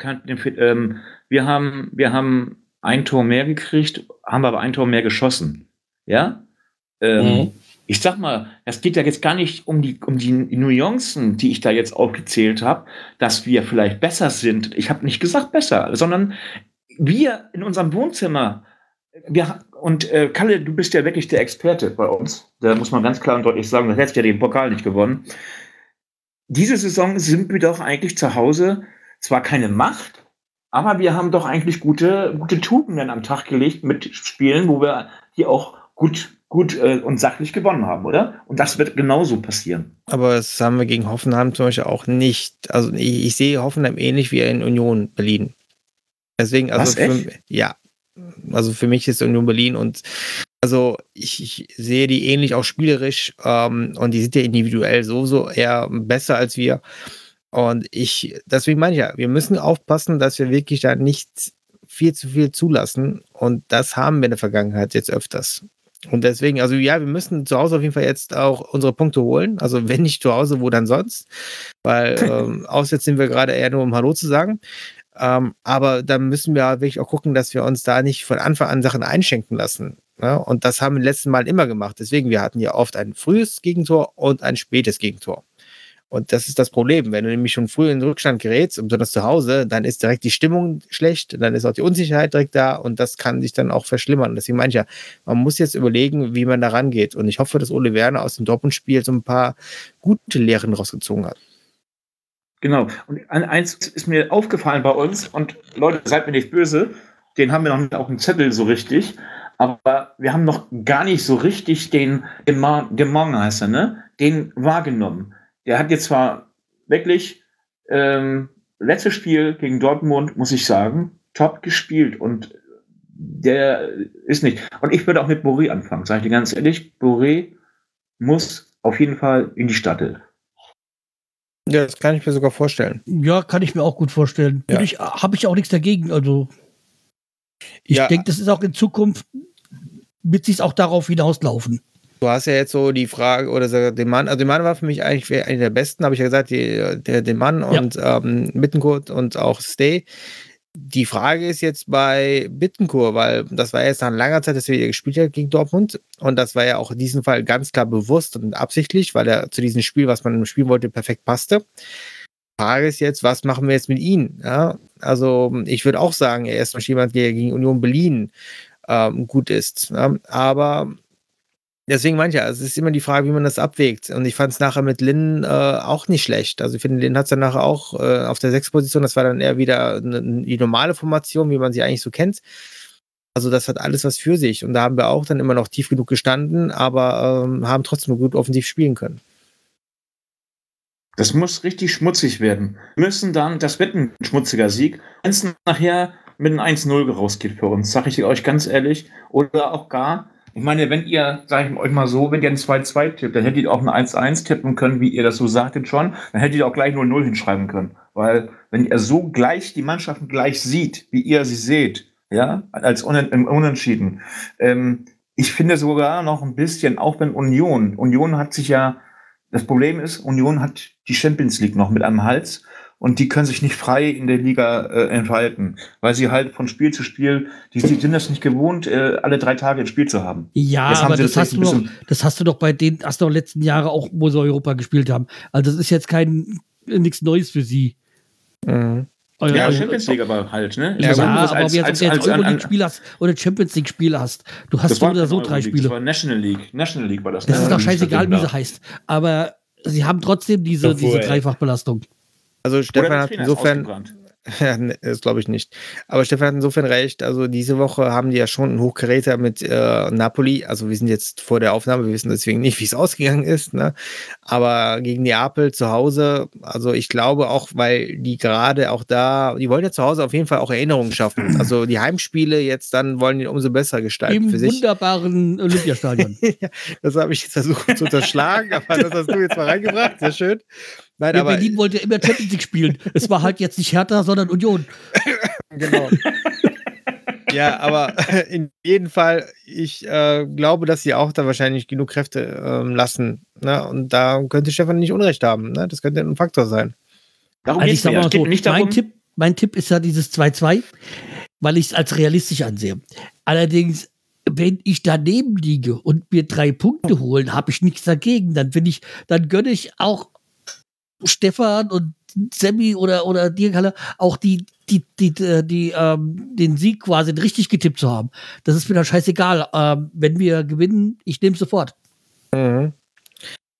ähm, wir haben, wir haben ein Tor mehr gekriegt, haben aber ein Tor mehr geschossen. Ja? Ähm, mhm ich sag mal, es geht ja jetzt gar nicht um die, um die Nuancen, die ich da jetzt aufgezählt habe, dass wir vielleicht besser sind. Ich habe nicht gesagt besser, sondern wir in unserem Wohnzimmer, wir, und äh, Kalle, du bist ja wirklich der Experte bei uns. Da muss man ganz klar und deutlich sagen, du hättest ja den Pokal nicht gewonnen. Diese Saison sind wir doch eigentlich zu Hause zwar keine Macht, aber wir haben doch eigentlich gute, gute Tugenden am Tag gelegt mit Spielen, wo wir die auch gut gut äh, und sachlich gewonnen haben, oder? Und das wird genauso passieren. Aber das haben wir gegen Hoffenheim zum Beispiel auch nicht. Also ich, ich sehe Hoffenheim ähnlich wie in Union Berlin. Deswegen, also für, ja, also für mich ist Union Berlin und also ich, ich sehe die ähnlich auch spielerisch ähm, und die sind ja individuell sowieso eher besser als wir. Und ich, deswegen meine ich ja, wir müssen aufpassen, dass wir wirklich da nicht viel zu viel zulassen. Und das haben wir in der Vergangenheit jetzt öfters. Und deswegen, also ja, wir müssen zu Hause auf jeden Fall jetzt auch unsere Punkte holen. Also wenn nicht zu Hause, wo dann sonst? Weil ähm, auswärts sind wir gerade eher nur um Hallo zu sagen. Ähm, aber da müssen wir wirklich auch gucken, dass wir uns da nicht von Anfang an Sachen einschenken lassen. Ja? Und das haben wir letzten Mal immer gemacht. Deswegen, wir hatten ja oft ein frühes Gegentor und ein spätes Gegentor. Und das ist das Problem. Wenn du nämlich schon früh in den Rückstand gerätst, besonders zu Hause, dann ist direkt die Stimmung schlecht, dann ist auch die Unsicherheit direkt da und das kann sich dann auch verschlimmern. Deswegen meine ich ja, man muss jetzt überlegen, wie man da rangeht. Und ich hoffe, dass Ole Werner aus dem Dortmund-Spiel so ein paar gute Lehren rausgezogen hat. Genau. Und eins ist mir aufgefallen bei uns, und Leute, seid mir nicht böse, den haben wir noch nicht auf dem Zettel so richtig, aber wir haben noch gar nicht so richtig den, den Morgen heißt er, ne? Den wahrgenommen der hat jetzt zwar wirklich ähm, letztes Spiel gegen Dortmund, muss ich sagen, top gespielt und der ist nicht. Und ich würde auch mit Boré anfangen, sage ich dir ganz ehrlich. Boré muss auf jeden Fall in die Stadt. Ja, das kann ich mir sogar vorstellen. Ja, kann ich mir auch gut vorstellen. Ja. Ich, Habe ich auch nichts dagegen. Also, ich ja. denke, das ist auch in Zukunft, wird sich auch darauf hinauslaufen. Du hast ja jetzt so die Frage, oder den Mann, also der Mann war für mich eigentlich einer der besten, habe ich ja gesagt, die, der, den Mann ja. und ähm, Bittencourt und auch Stay. Die Frage ist jetzt bei Bittencourt, weil das war jetzt nach langer Zeit, dass er gespielt hat gegen Dortmund. Und das war ja auch in diesem Fall ganz klar bewusst und absichtlich, weil er zu diesem Spiel, was man spielen wollte, perfekt passte. Die Frage ist jetzt, was machen wir jetzt mit ihm? Ja, also ich würde auch sagen, er ist zum Beispiel jemand, der gegen Union Berlin ähm, gut ist. Ja, aber Deswegen ich ja, es ist immer die Frage, wie man das abwägt. Und ich fand es nachher mit Lin äh, auch nicht schlecht. Also ich finde, Lin hat es dann nachher auch äh, auf der Sechs-Position, das war dann eher wieder eine, die normale Formation, wie man sie eigentlich so kennt. Also das hat alles was für sich. Und da haben wir auch dann immer noch tief genug gestanden, aber ähm, haben trotzdem gut offensiv spielen können. Das muss richtig schmutzig werden. Wir müssen dann, das wird ein schmutziger Sieg, wenn es nachher mit einem 1-0 rausgeht für uns, sage ich euch ganz ehrlich. Oder auch gar ich meine, wenn ihr, sage ich euch mal so, wenn ihr ein 2-2 tippt, dann hättet ihr auch ein 1-1 tippen können, wie ihr das so sagtet schon. Dann hättet ihr auch gleich 0-0 hinschreiben können. Weil, wenn er so gleich die Mannschaften gleich sieht, wie ihr sie seht, ja, als Unentschieden, ähm, ich finde sogar noch ein bisschen, auch wenn Union, Union hat sich ja, das Problem ist, Union hat die Champions League noch mit am Hals und die können sich nicht frei in der Liga äh, entfalten, weil sie halt von Spiel zu Spiel, die, die sind das nicht gewohnt, äh, alle drei Tage ein Spiel zu haben. Ja, Jetzt haben aber das, das hast du doch, das hast du doch bei den hast du doch letzten Jahre auch, wo sie Europa gespielt haben. Also das ist jetzt kein nichts Neues für sie. Mhm. Eure- Ja, Champions League aber halt, ne? Ja, Also, aber das wenn als- du jetzt, als- jetzt als- an- Euroleague-Spiel hast oder Champions League-Spiele hast, du hast Das so oder so drei Euroleague, Das Spiele. war National League. National League war das. Das ne? ist doch scheißegal, wie sie heißt. Aber sie haben trotzdem diese, Doch, diese. Dreifachbelastung. Also Oder Stefan der hat insofern. Ja, ne, das glaube ich nicht. Aber Stefan hat insofern recht. Also diese Woche haben die ja schon einen Hochkaräter mit äh, Napoli. Also wir sind jetzt vor der Aufnahme, wir wissen deswegen nicht, wie es ausgegangen ist. Ne? Aber gegen Neapel zu Hause, also ich glaube auch, weil die gerade auch da, die wollen ja zu Hause auf jeden Fall auch Erinnerungen schaffen. Also die Heimspiele jetzt dann wollen die umso besser gestalten Im für sich. wunderbaren Olympiastadion. ja, das habe ich jetzt versucht zu unterschlagen, aber das hast du jetzt mal reingebracht. Sehr schön. Nein, Ja, aber Berlin wollte immer Champions League spielen. Es war halt jetzt nicht Hertha, sondern Union. Genau. ja, aber in jedem Fall, ich äh, glaube, dass sie auch da wahrscheinlich genug Kräfte ähm, lassen. Ne? Und da könnte Stefan nicht Unrecht haben. Ne? Das könnte ein Faktor sein. Darum Also ich geht's sag mir. mal so, nicht darum, mein Tipp, mein Tipp ist ja dieses 2-2, weil ich es als realistisch ansehe. Allerdings, wenn ich daneben liege und mir drei Punkte holen, habe ich nichts dagegen. Dann ich, dann gönne ich auch Stefan und Sammy oder, oder dir, Kalle, auch die, die, die, die, die ähm, den Sieg quasi richtig getippt zu haben. Das ist mir dann scheißegal. Ähm, wenn wir gewinnen, ich nehme sofort. Mhm.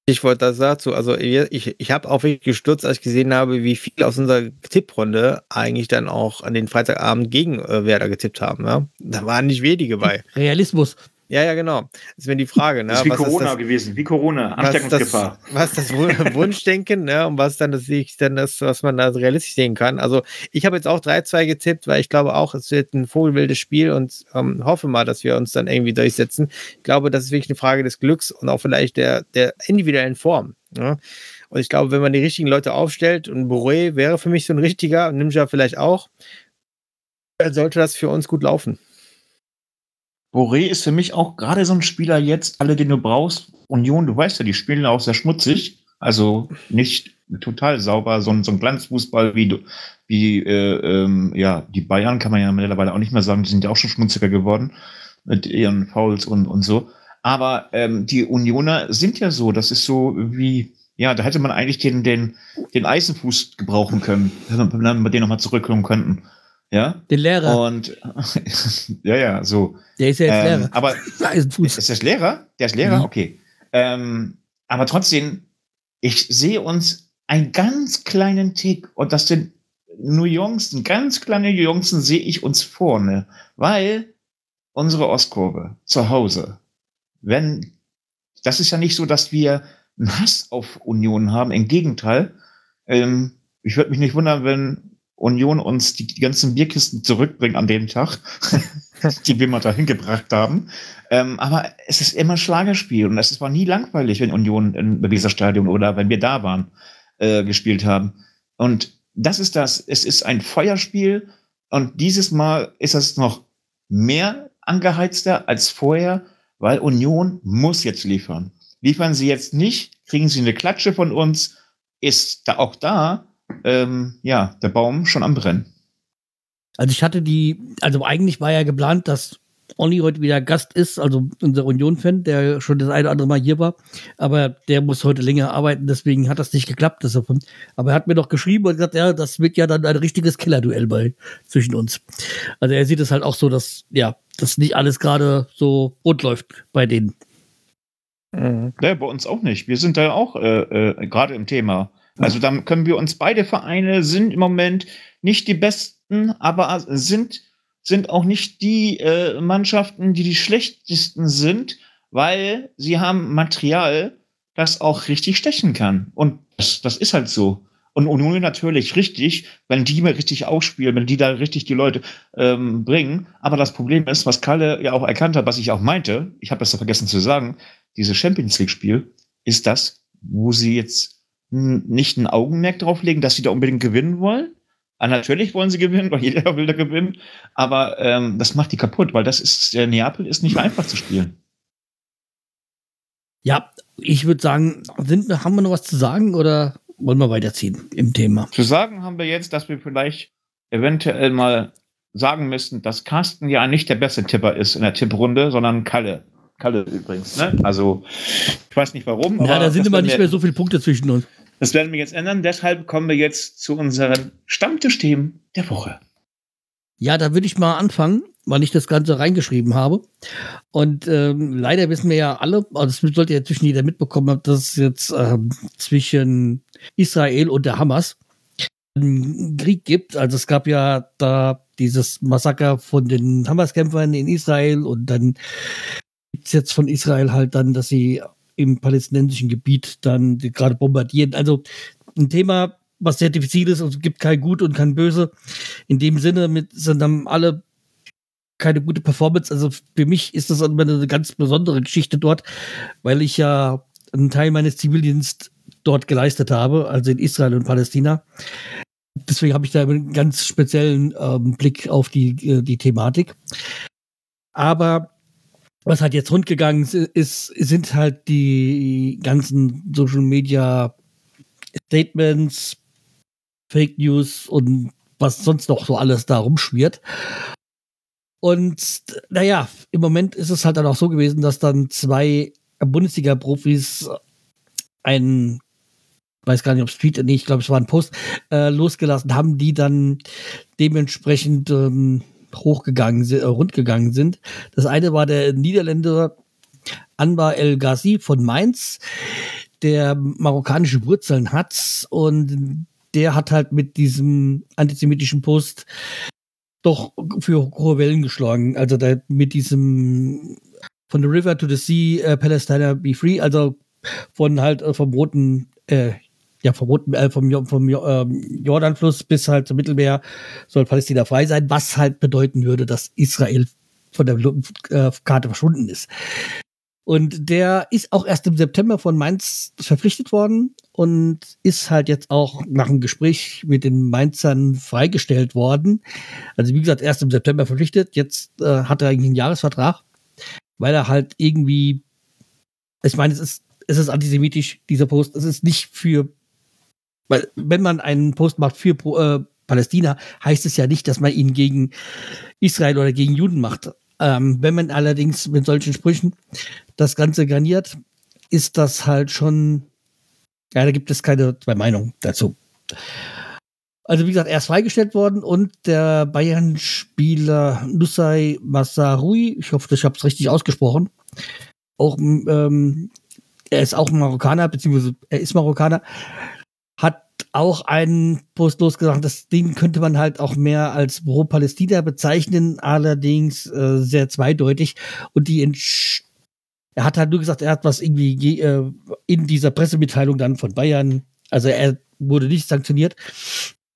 Ich wollte das dazu, also ich, ich habe auch wirklich gestürzt, als ich gesehen habe, wie viele aus unserer Tipprunde eigentlich dann auch an den Freitagabend gegen äh, Werder getippt haben. Ja? Da waren nicht wenige bei. Realismus. Ja, ja, genau. Das wäre die Frage. Ne? das ist wie Was Corona das, gewesen, wie Corona, was das, Ansteckungsgefahr. was das Wun- Wunschdenken ne? und was dann das, dann das, was man da realistisch sehen kann. Also ich habe jetzt auch 3-2 getippt, weil ich glaube auch, es wird ein vogelwildes Spiel und ähm, hoffe mal, dass wir uns dann irgendwie durchsetzen. Ich glaube, das ist wirklich eine Frage des Glücks und auch vielleicht der, der individuellen Form. Ne? Und ich glaube, wenn man die richtigen Leute aufstellt und Boré wäre für mich so ein richtiger, Ninja vielleicht auch, dann sollte das für uns gut laufen. Boré ist für mich auch gerade so ein Spieler jetzt, alle, den du brauchst. Union, du weißt ja, die spielen auch sehr schmutzig. Also nicht total sauber, so ein, so ein Glanzfußball wie, wie äh, ähm, ja, die Bayern kann man ja mittlerweile auch nicht mehr sagen, die sind ja auch schon schmutziger geworden mit ihren Fouls und, und so. Aber ähm, die Unioner sind ja so, das ist so wie, ja, da hätte man eigentlich den, den, den Eisenfuß gebrauchen können, wenn wir- den nochmal zurückkommen könnten. Ja. Den Lehrer. Und ja, ja, so. Der ist ja jetzt Ähm, Lehrer. aber Eisenfuß. ist das Lehrer? Der ist Lehrer? Mhm. Okay. Ähm, aber trotzdem, ich sehe uns einen ganz kleinen Tick und das sind nur Jungs, ganz kleine Jungsen sehe ich uns vorne, weil unsere Ostkurve zu Hause, wenn, das ist ja nicht so, dass wir einen Hass auf Union haben, im Gegenteil, ähm, ich würde mich nicht wundern, wenn Union uns die, die ganzen Bierkisten zurückbringt an dem Tag, die wir mal dahin gebracht haben. Ähm, aber es ist immer Schlagerspiel und es war nie langweilig, wenn Union im Weserstadion oder wenn wir da waren, äh, gespielt haben. Und das ist das. Es ist ein Feuerspiel und dieses Mal ist es noch mehr angeheizter als vorher, weil Union muss jetzt liefern. Liefern sie jetzt nicht, kriegen sie eine Klatsche von uns, ist da auch da, ähm, ja, der Baum schon am Brennen. Also ich hatte die, also eigentlich war ja geplant, dass Olli heute wieder Gast ist, also unser Union-Fan, der schon das eine oder andere Mal hier war. Aber der muss heute länger arbeiten, deswegen hat das nicht geklappt. Deshalb. Aber er hat mir doch geschrieben und gesagt, ja, das wird ja dann ein richtiges Killerduell bei zwischen uns. Also er sieht es halt auch so, dass, ja, dass nicht alles gerade so rund läuft bei denen. Mhm. Ja, bei uns auch nicht. Wir sind da auch äh, äh, gerade im Thema. Also dann können wir uns beide Vereine sind im Moment nicht die besten, aber sind sind auch nicht die äh, Mannschaften, die die schlechtesten sind, weil sie haben Material, das auch richtig stechen kann. Und das, das ist halt so. Und Union natürlich richtig, wenn die mal richtig ausspielen, wenn die da richtig die Leute ähm, bringen. Aber das Problem ist, was Kalle ja auch erkannt hat, was ich auch meinte, ich habe das vergessen zu sagen, dieses Champions League-Spiel ist das, wo sie jetzt nicht ein Augenmerk drauf legen, dass sie da unbedingt gewinnen wollen. Ah, natürlich wollen sie gewinnen, weil jeder will da gewinnen. Aber ähm, das macht die kaputt, weil das ist, der Neapel ist nicht einfach zu spielen. Ja, ich würde sagen, sind, haben wir noch was zu sagen oder wollen wir weiterziehen im Thema? Zu sagen haben wir jetzt, dass wir vielleicht eventuell mal sagen müssten, dass Carsten ja nicht der beste Tipper ist in der Tipprunde, sondern Kalle. Kalle übrigens, ne? Also, ich weiß nicht warum. Ja, da sind immer nicht mehr so viele Punkte zwischen uns. Das werden wir jetzt ändern. Deshalb kommen wir jetzt zu unseren Stammtischthemen der Woche. Ja, da würde ich mal anfangen, weil ich das Ganze reingeschrieben habe. Und ähm, leider wissen wir ja alle, also das sollte ja zwischen jeder mitbekommen haben, dass es jetzt ähm, zwischen Israel und der Hamas einen Krieg gibt. Also es gab ja da dieses Massaker von den Hamas-Kämpfern in Israel und dann gibt es jetzt von Israel halt dann, dass sie im palästinensischen Gebiet dann gerade bombardieren. Also ein Thema, was sehr diffizil ist, also gibt kein Gut und kein Böse. In dem Sinne mit, sind dann alle keine gute Performance. Also für mich ist das eine ganz besondere Geschichte dort, weil ich ja einen Teil meines Zivildienstes dort geleistet habe, also in Israel und Palästina. Deswegen habe ich da einen ganz speziellen ähm, Blick auf die, äh, die Thematik. Aber was halt jetzt rundgegangen ist, sind halt die ganzen Social Media Statements, Fake News und was sonst noch so alles da rumschwirrt. Und naja, im Moment ist es halt dann auch so gewesen, dass dann zwei Bundesliga-Profis einen, weiß gar nicht, ob es Tweet, nee, ich glaube, es war ein Post, äh, losgelassen haben, die dann dementsprechend ähm, hochgegangen sind, äh, rundgegangen sind. Das eine war der Niederländer Anwar El Ghazi von Mainz, der marokkanische Wurzeln hat und der hat halt mit diesem antisemitischen Post doch für hohe Wellen geschlagen. Also da mit diesem von the river to the sea, uh, Palestine be free, also von halt äh, vom roten äh, ja, verboten, äh, vom, vom äh, Jordanfluss bis halt zum Mittelmeer soll Palästina frei sein, was halt bedeuten würde, dass Israel von der äh, Karte verschwunden ist. Und der ist auch erst im September von Mainz verpflichtet worden und ist halt jetzt auch nach einem Gespräch mit den Mainzern freigestellt worden. Also wie gesagt, erst im September verpflichtet. Jetzt äh, hat er eigentlich einen Jahresvertrag, weil er halt irgendwie, ich meine, es ist, es ist antisemitisch, dieser Post. Es ist nicht für weil, wenn man einen Post macht für äh, Palästina, heißt es ja nicht, dass man ihn gegen Israel oder gegen Juden macht. Ähm, wenn man allerdings mit solchen Sprüchen das Ganze garniert, ist das halt schon, ja, da gibt es keine zwei Meinungen dazu. Also wie gesagt, er ist freigestellt worden und der Bayern-Spieler Nusay Masarui, ich hoffe, ich habe es richtig ausgesprochen, auch ähm, er ist auch Marokkaner, beziehungsweise er ist Marokkaner, auch einen Post losgesagt, das Ding könnte man halt auch mehr als Pro-Palästina bezeichnen, allerdings äh, sehr zweideutig. Und die Entsch er hat halt nur gesagt, er hat was irgendwie äh, in dieser Pressemitteilung dann von Bayern, also er wurde nicht sanktioniert,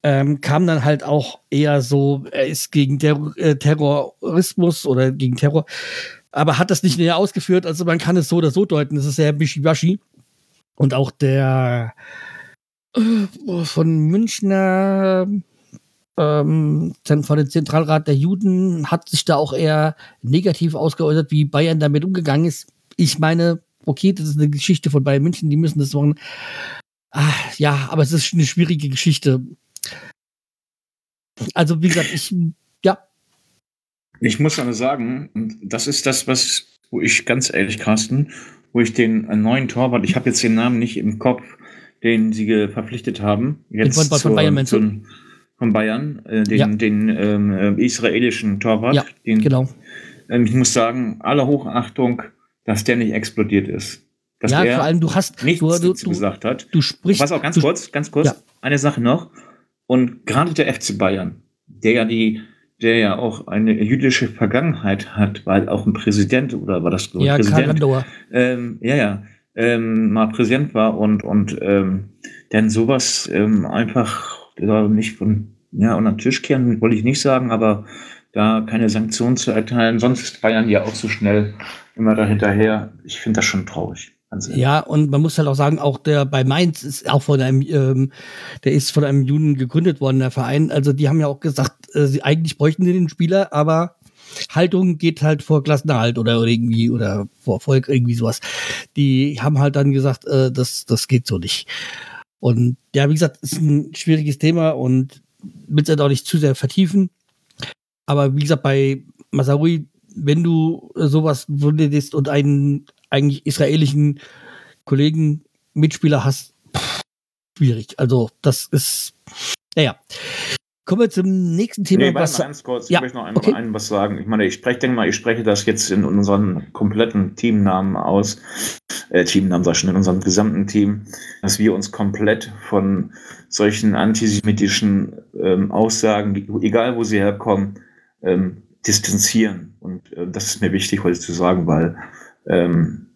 ähm, kam dann halt auch eher so, er ist gegen Ter äh, Terrorismus oder gegen Terror, aber hat das nicht näher ausgeführt, also man kann es so oder so deuten, es ist sehr wischiwaschi. Und auch der von Münchner ähm, von dem Zentralrat der Juden hat sich da auch eher negativ ausgeäußert, wie Bayern damit umgegangen ist. Ich meine, okay, das ist eine Geschichte von Bayern München, die müssen das machen. Ah, ja, aber es ist eine schwierige Geschichte. Also, wie gesagt, ich, ja. Ich muss aber sagen, das ist das, was, wo ich ganz ehrlich, Carsten, wo ich den neuen Torwart, ich habe jetzt den Namen nicht im Kopf, den sie verpflichtet haben. Jetzt von, von, zur, Bayern, meinst du? Von Bayern, äh, den, ja. den ähm, äh, israelischen Torwart. Ja, den, genau. Ähm, ich muss sagen, aller Hochachtung, dass der nicht explodiert ist. Dass ja, vor allem du hast nichts du, du, dazu gesagt hat. Du sprichst. Was auch ganz du, kurz, ganz kurz, ja. eine Sache noch. Und gerade der FC Bayern, der ja die, der ja auch eine jüdische Vergangenheit hat, weil auch ein Präsident oder war das ja, Präsident? Ähm, ja, ja ähm, mal präsent war und, und ähm, denn sowas ähm, einfach nicht von, ja, unter den Tisch kehren, wollte ich nicht sagen, aber da keine Sanktionen zu erteilen, sonst ist Bayern ja auch so schnell immer dahinterher. Ich finde das schon traurig. Ja, und man muss halt auch sagen, auch der bei Mainz ist auch von einem, ähm, der ist von einem Juden gegründet worden, der Verein. Also die haben ja auch gesagt, äh, sie eigentlich bräuchten den Spieler, aber Haltung geht halt vor Klassenerhalt oder irgendwie oder vor Volk, irgendwie sowas. Die haben halt dann gesagt, äh, das, das geht so nicht. Und ja, wie gesagt, ist ein schwieriges Thema und will es halt auch nicht zu sehr vertiefen. Aber wie gesagt, bei Masarui, wenn du sowas würdest und einen eigentlich israelischen Kollegen, Mitspieler hast, pff, schwierig. Also das ist, naja. Kommen wir zum nächsten Thema. Nee, mal ganz kurz. Ja, ich möchte noch einmal okay. ein, was sagen. Ich meine, ich spreche, denke mal, ich spreche das jetzt in unseren kompletten Teamnamen aus. Äh, Teamnamen sag ich schon, in unserem gesamten Team, dass wir uns komplett von solchen antisemitischen ähm, Aussagen, egal wo sie herkommen, ähm, distanzieren. Und äh, das ist mir wichtig heute zu sagen, weil ähm,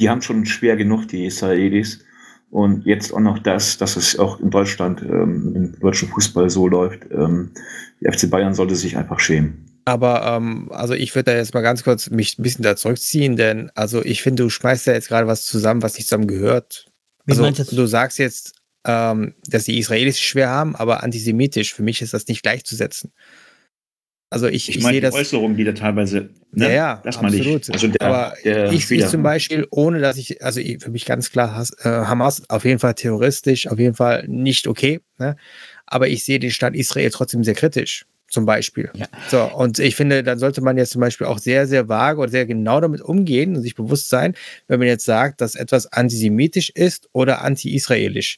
die haben schon schwer genug, die Israelis. Und jetzt auch noch das, dass es auch in Deutschland, ähm, im deutschen Fußball so läuft. Ähm, die FC Bayern sollte sich einfach schämen. Aber ähm, also ich würde da jetzt mal ganz kurz mich ein bisschen da zurückziehen, denn also ich finde, du schmeißt ja jetzt gerade was zusammen, was nicht zusammen gehört. Also, du sagst jetzt, ähm, dass die Israelis schwer haben, aber antisemitisch, für mich ist das nicht gleichzusetzen. Also ich, ich, ich meine die Äußerungen, die da teilweise, ne? ja, ja, das ich. Also der, Aber der ich, ich zum Beispiel, ohne dass ich, also für mich ganz klar, äh, Hamas auf jeden Fall terroristisch, auf jeden Fall nicht okay. Ne? Aber ich sehe den Staat Israel trotzdem sehr kritisch, zum Beispiel. Ja. So, und ich finde, dann sollte man jetzt zum Beispiel auch sehr, sehr vage oder sehr genau damit umgehen und sich bewusst sein, wenn man jetzt sagt, dass etwas antisemitisch ist oder anti-israelisch.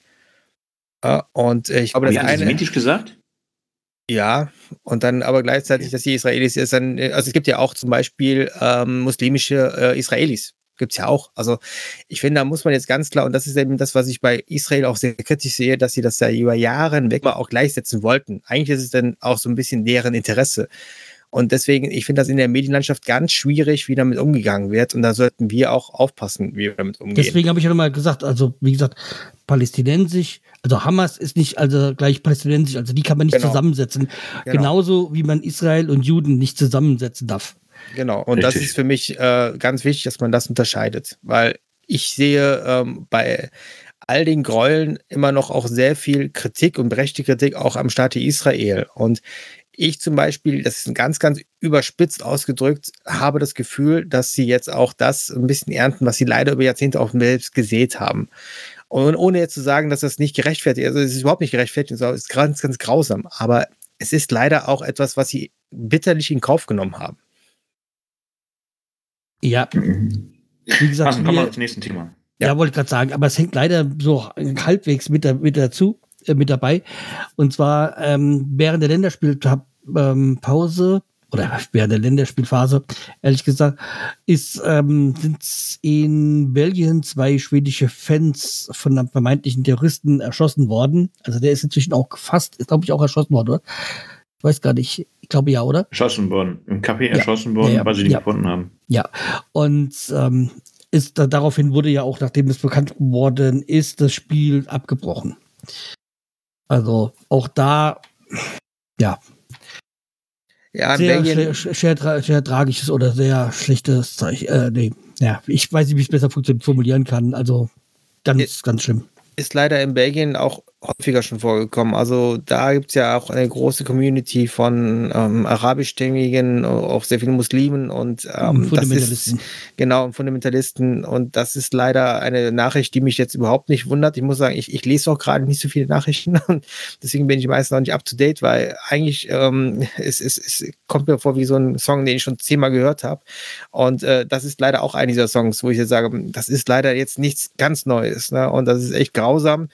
Ja, und ich glaube, das eine. Antisemitisch gesagt? Ja, und dann aber gleichzeitig, dass die Israelis ist dann, also es gibt ja auch zum Beispiel ähm, muslimische äh, Israelis. Gibt es ja auch. Also ich finde, da muss man jetzt ganz klar, und das ist eben das, was ich bei Israel auch sehr kritisch sehe, dass sie das ja über Jahre hinweg mal auch gleichsetzen wollten. Eigentlich ist es dann auch so ein bisschen deren Interesse. Und deswegen, ich finde das in der Medienlandschaft ganz schwierig, wie damit umgegangen wird. Und da sollten wir auch aufpassen, wie wir damit umgehen. Deswegen habe ich ja nochmal gesagt, also wie gesagt, palästinensisch, also Hamas ist nicht also gleich palästinensisch, also die kann man nicht genau. zusammensetzen. Genau. Genauso wie man Israel und Juden nicht zusammensetzen darf. Genau, und Richtig. das ist für mich äh, ganz wichtig, dass man das unterscheidet, weil ich sehe ähm, bei all den Gräueln immer noch auch sehr viel Kritik und berechtigte Kritik auch am Staate Israel. Und ich zum Beispiel, das ist ganz, ganz überspitzt ausgedrückt, habe das Gefühl, dass sie jetzt auch das ein bisschen ernten, was sie leider über Jahrzehnte auch selbst gesät haben. Und ohne jetzt zu sagen, dass das nicht gerechtfertigt ist, also es ist überhaupt nicht gerechtfertigt, es ist ganz, ganz grausam. Aber es ist leider auch etwas, was sie bitterlich in Kauf genommen haben. Ja. Wie gesagt, Machen, kommen wir zum nächsten Thema. Ja, ja wollte ich gerade sagen, aber es hängt leider so halbwegs mit, mit dazu, äh, mit dabei. Und zwar ähm, während der Länderspielpause ähm, oder während der Länderspielphase, ehrlich gesagt, ist, ähm, sind in Belgien zwei schwedische Fans von einem vermeintlichen Terroristen erschossen worden. Also der ist inzwischen auch fast, glaube ich, auch erschossen worden, oder? Ich weiß gar nicht. Ich glaube ja, oder? Erschossen worden. Im Café ja. erschossen worden, ja, weil sie ihn ja. gefunden haben. Ja. Und ähm, ist da, daraufhin wurde ja auch, nachdem das bekannt geworden ist, das Spiel abgebrochen. Also auch da, ja, ja, sehr, sehr, sehr, sehr, tragisches oder sehr schlechtes Zeichen. Äh, nee, ja, ich weiß nicht, wie ich es besser formulieren kann. Also ganz, ganz schlimm. Ist leider in Belgien auch häufiger schon vorgekommen. Also da gibt es ja auch eine große Community von ähm, arabischstämmigen, auch sehr vielen Muslimen und ähm, Fundamentalisten. Ist, genau, Fundamentalisten. Und das ist leider eine Nachricht, die mich jetzt überhaupt nicht wundert. Ich muss sagen, ich, ich lese auch gerade nicht so viele Nachrichten und deswegen bin ich meistens noch nicht up to date, weil eigentlich ähm, es, es, es kommt mir vor wie so ein Song, den ich schon zehnmal gehört habe. Und äh, das ist leider auch einer dieser Songs, wo ich jetzt sage, das ist leider jetzt nichts ganz Neues. Ne? Und das ist echt grausam.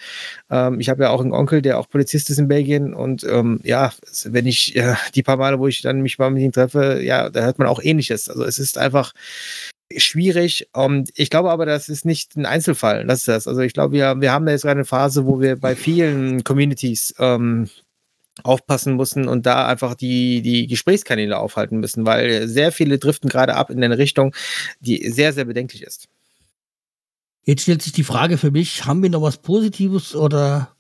Ähm, ich habe habe ja auch einen Onkel, der auch Polizist ist in Belgien und ähm, ja, wenn ich äh, die paar Male, wo ich dann mich mal mit ihm treffe, ja, da hört man auch ähnliches. Also es ist einfach schwierig. Und ich glaube aber, das ist nicht ein Einzelfall. Das ist das. Also ich glaube, wir, wir haben da jetzt gerade eine Phase, wo wir bei vielen Communities ähm, aufpassen müssen und da einfach die, die Gesprächskanäle aufhalten müssen, weil sehr viele driften gerade ab in eine Richtung, die sehr, sehr bedenklich ist. Jetzt stellt sich die Frage für mich, haben wir noch was Positives oder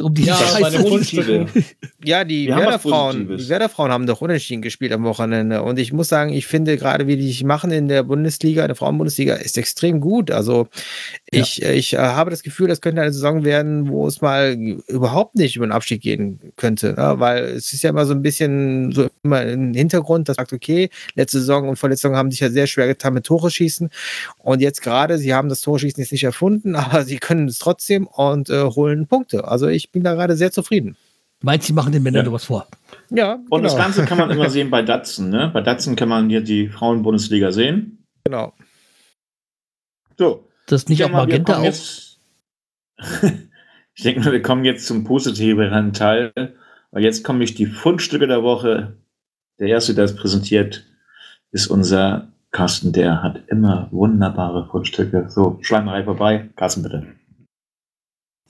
Um die Ja, positive. Ja, die Werder-Frauen, die Werder-Frauen haben doch unentschieden gespielt am Wochenende. Und ich muss sagen, ich finde gerade, wie die sich machen in der Bundesliga, in der Frauenbundesliga, ist extrem gut. Also ich, äh, ich äh, habe das Gefühl, das könnte eine Saison werden, wo es mal überhaupt nicht über den Abstieg gehen könnte. Ne? Weil es ist ja immer so ein bisschen so immer im Hintergrund, das sagt, okay, letzte Saison und vorletzte Saison haben sich ja sehr schwer getan mit Tore schießen. Und jetzt gerade, sie haben das Tore schießen jetzt nicht erfunden, aber sie können es trotzdem und äh, holen Punkte. Also ich bin da gerade sehr zufrieden. Meinst sie machen den Männern Ja. nur was vor? Ja, Und das genau. Ganze kann man immer sehen bei Datsen. Ne? Bei Datsen kann man hier die Frauenbundesliga sehen. genau. So, Das nicht ich auf Magenta kommen jetzt. ich denke mal, wir kommen jetzt zum positiveren Teil. Weil jetzt komme ich die Fundstücke der Woche. Der erste, der es präsentiert, ist unser Carsten. Der hat immer wunderbare Fundstücke. So, Schleimerei vorbei. Carsten, bitte.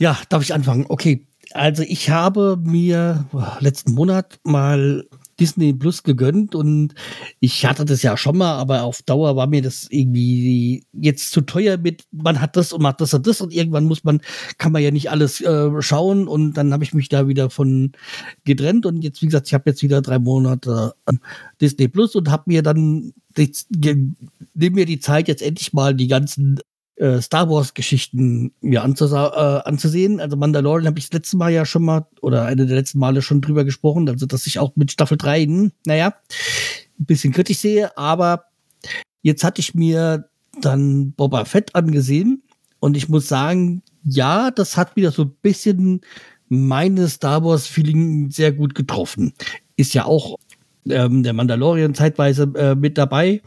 Ja, darf ich anfangen? Okay. Also ich habe mir letzten Monat mal Disney Plus gegönnt und ich hatte das ja schon mal, aber auf Dauer war mir das irgendwie jetzt zu teuer mit, man hat das und man hat das und das und irgendwann muss man, kann man ja nicht alles äh, schauen und dann habe ich mich da wieder von getrennt und jetzt, wie gesagt, ich habe jetzt wieder drei Monate äh, Disney Plus und habe mir dann, nimm mir die Zeit jetzt endlich mal die ganzen äh, Star Wars Geschichten mir anzusa- äh, anzusehen. Also Mandalorian habe ich das letzte Mal ja schon mal oder eine der letzten Male schon drüber gesprochen, also dass ich auch mit Staffel 3, hm, naja, ein bisschen kritisch sehe, aber jetzt hatte ich mir dann Boba Fett angesehen und ich muss sagen, ja, das hat wieder so ein bisschen meine Star Wars Feeling sehr gut getroffen. Ist ja auch ähm, der Mandalorian zeitweise äh, mit dabei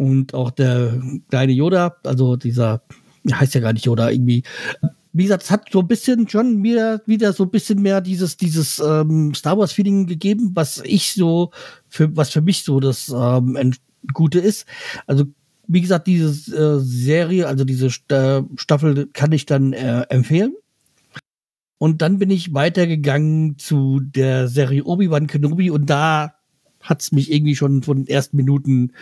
und auch der kleine Yoda, also dieser heißt ja gar nicht Yoda irgendwie. Wie gesagt, es hat so ein bisschen schon mir wieder so ein bisschen mehr dieses dieses ähm, Star Wars Feeling gegeben, was ich so für was für mich so das ähm, Gute ist. Also wie gesagt, diese äh, Serie, also diese St äh, Staffel kann ich dann äh, empfehlen. Und dann bin ich weitergegangen zu der Serie Obi-Wan Kenobi und da hat's mich irgendwie schon von den ersten Minuten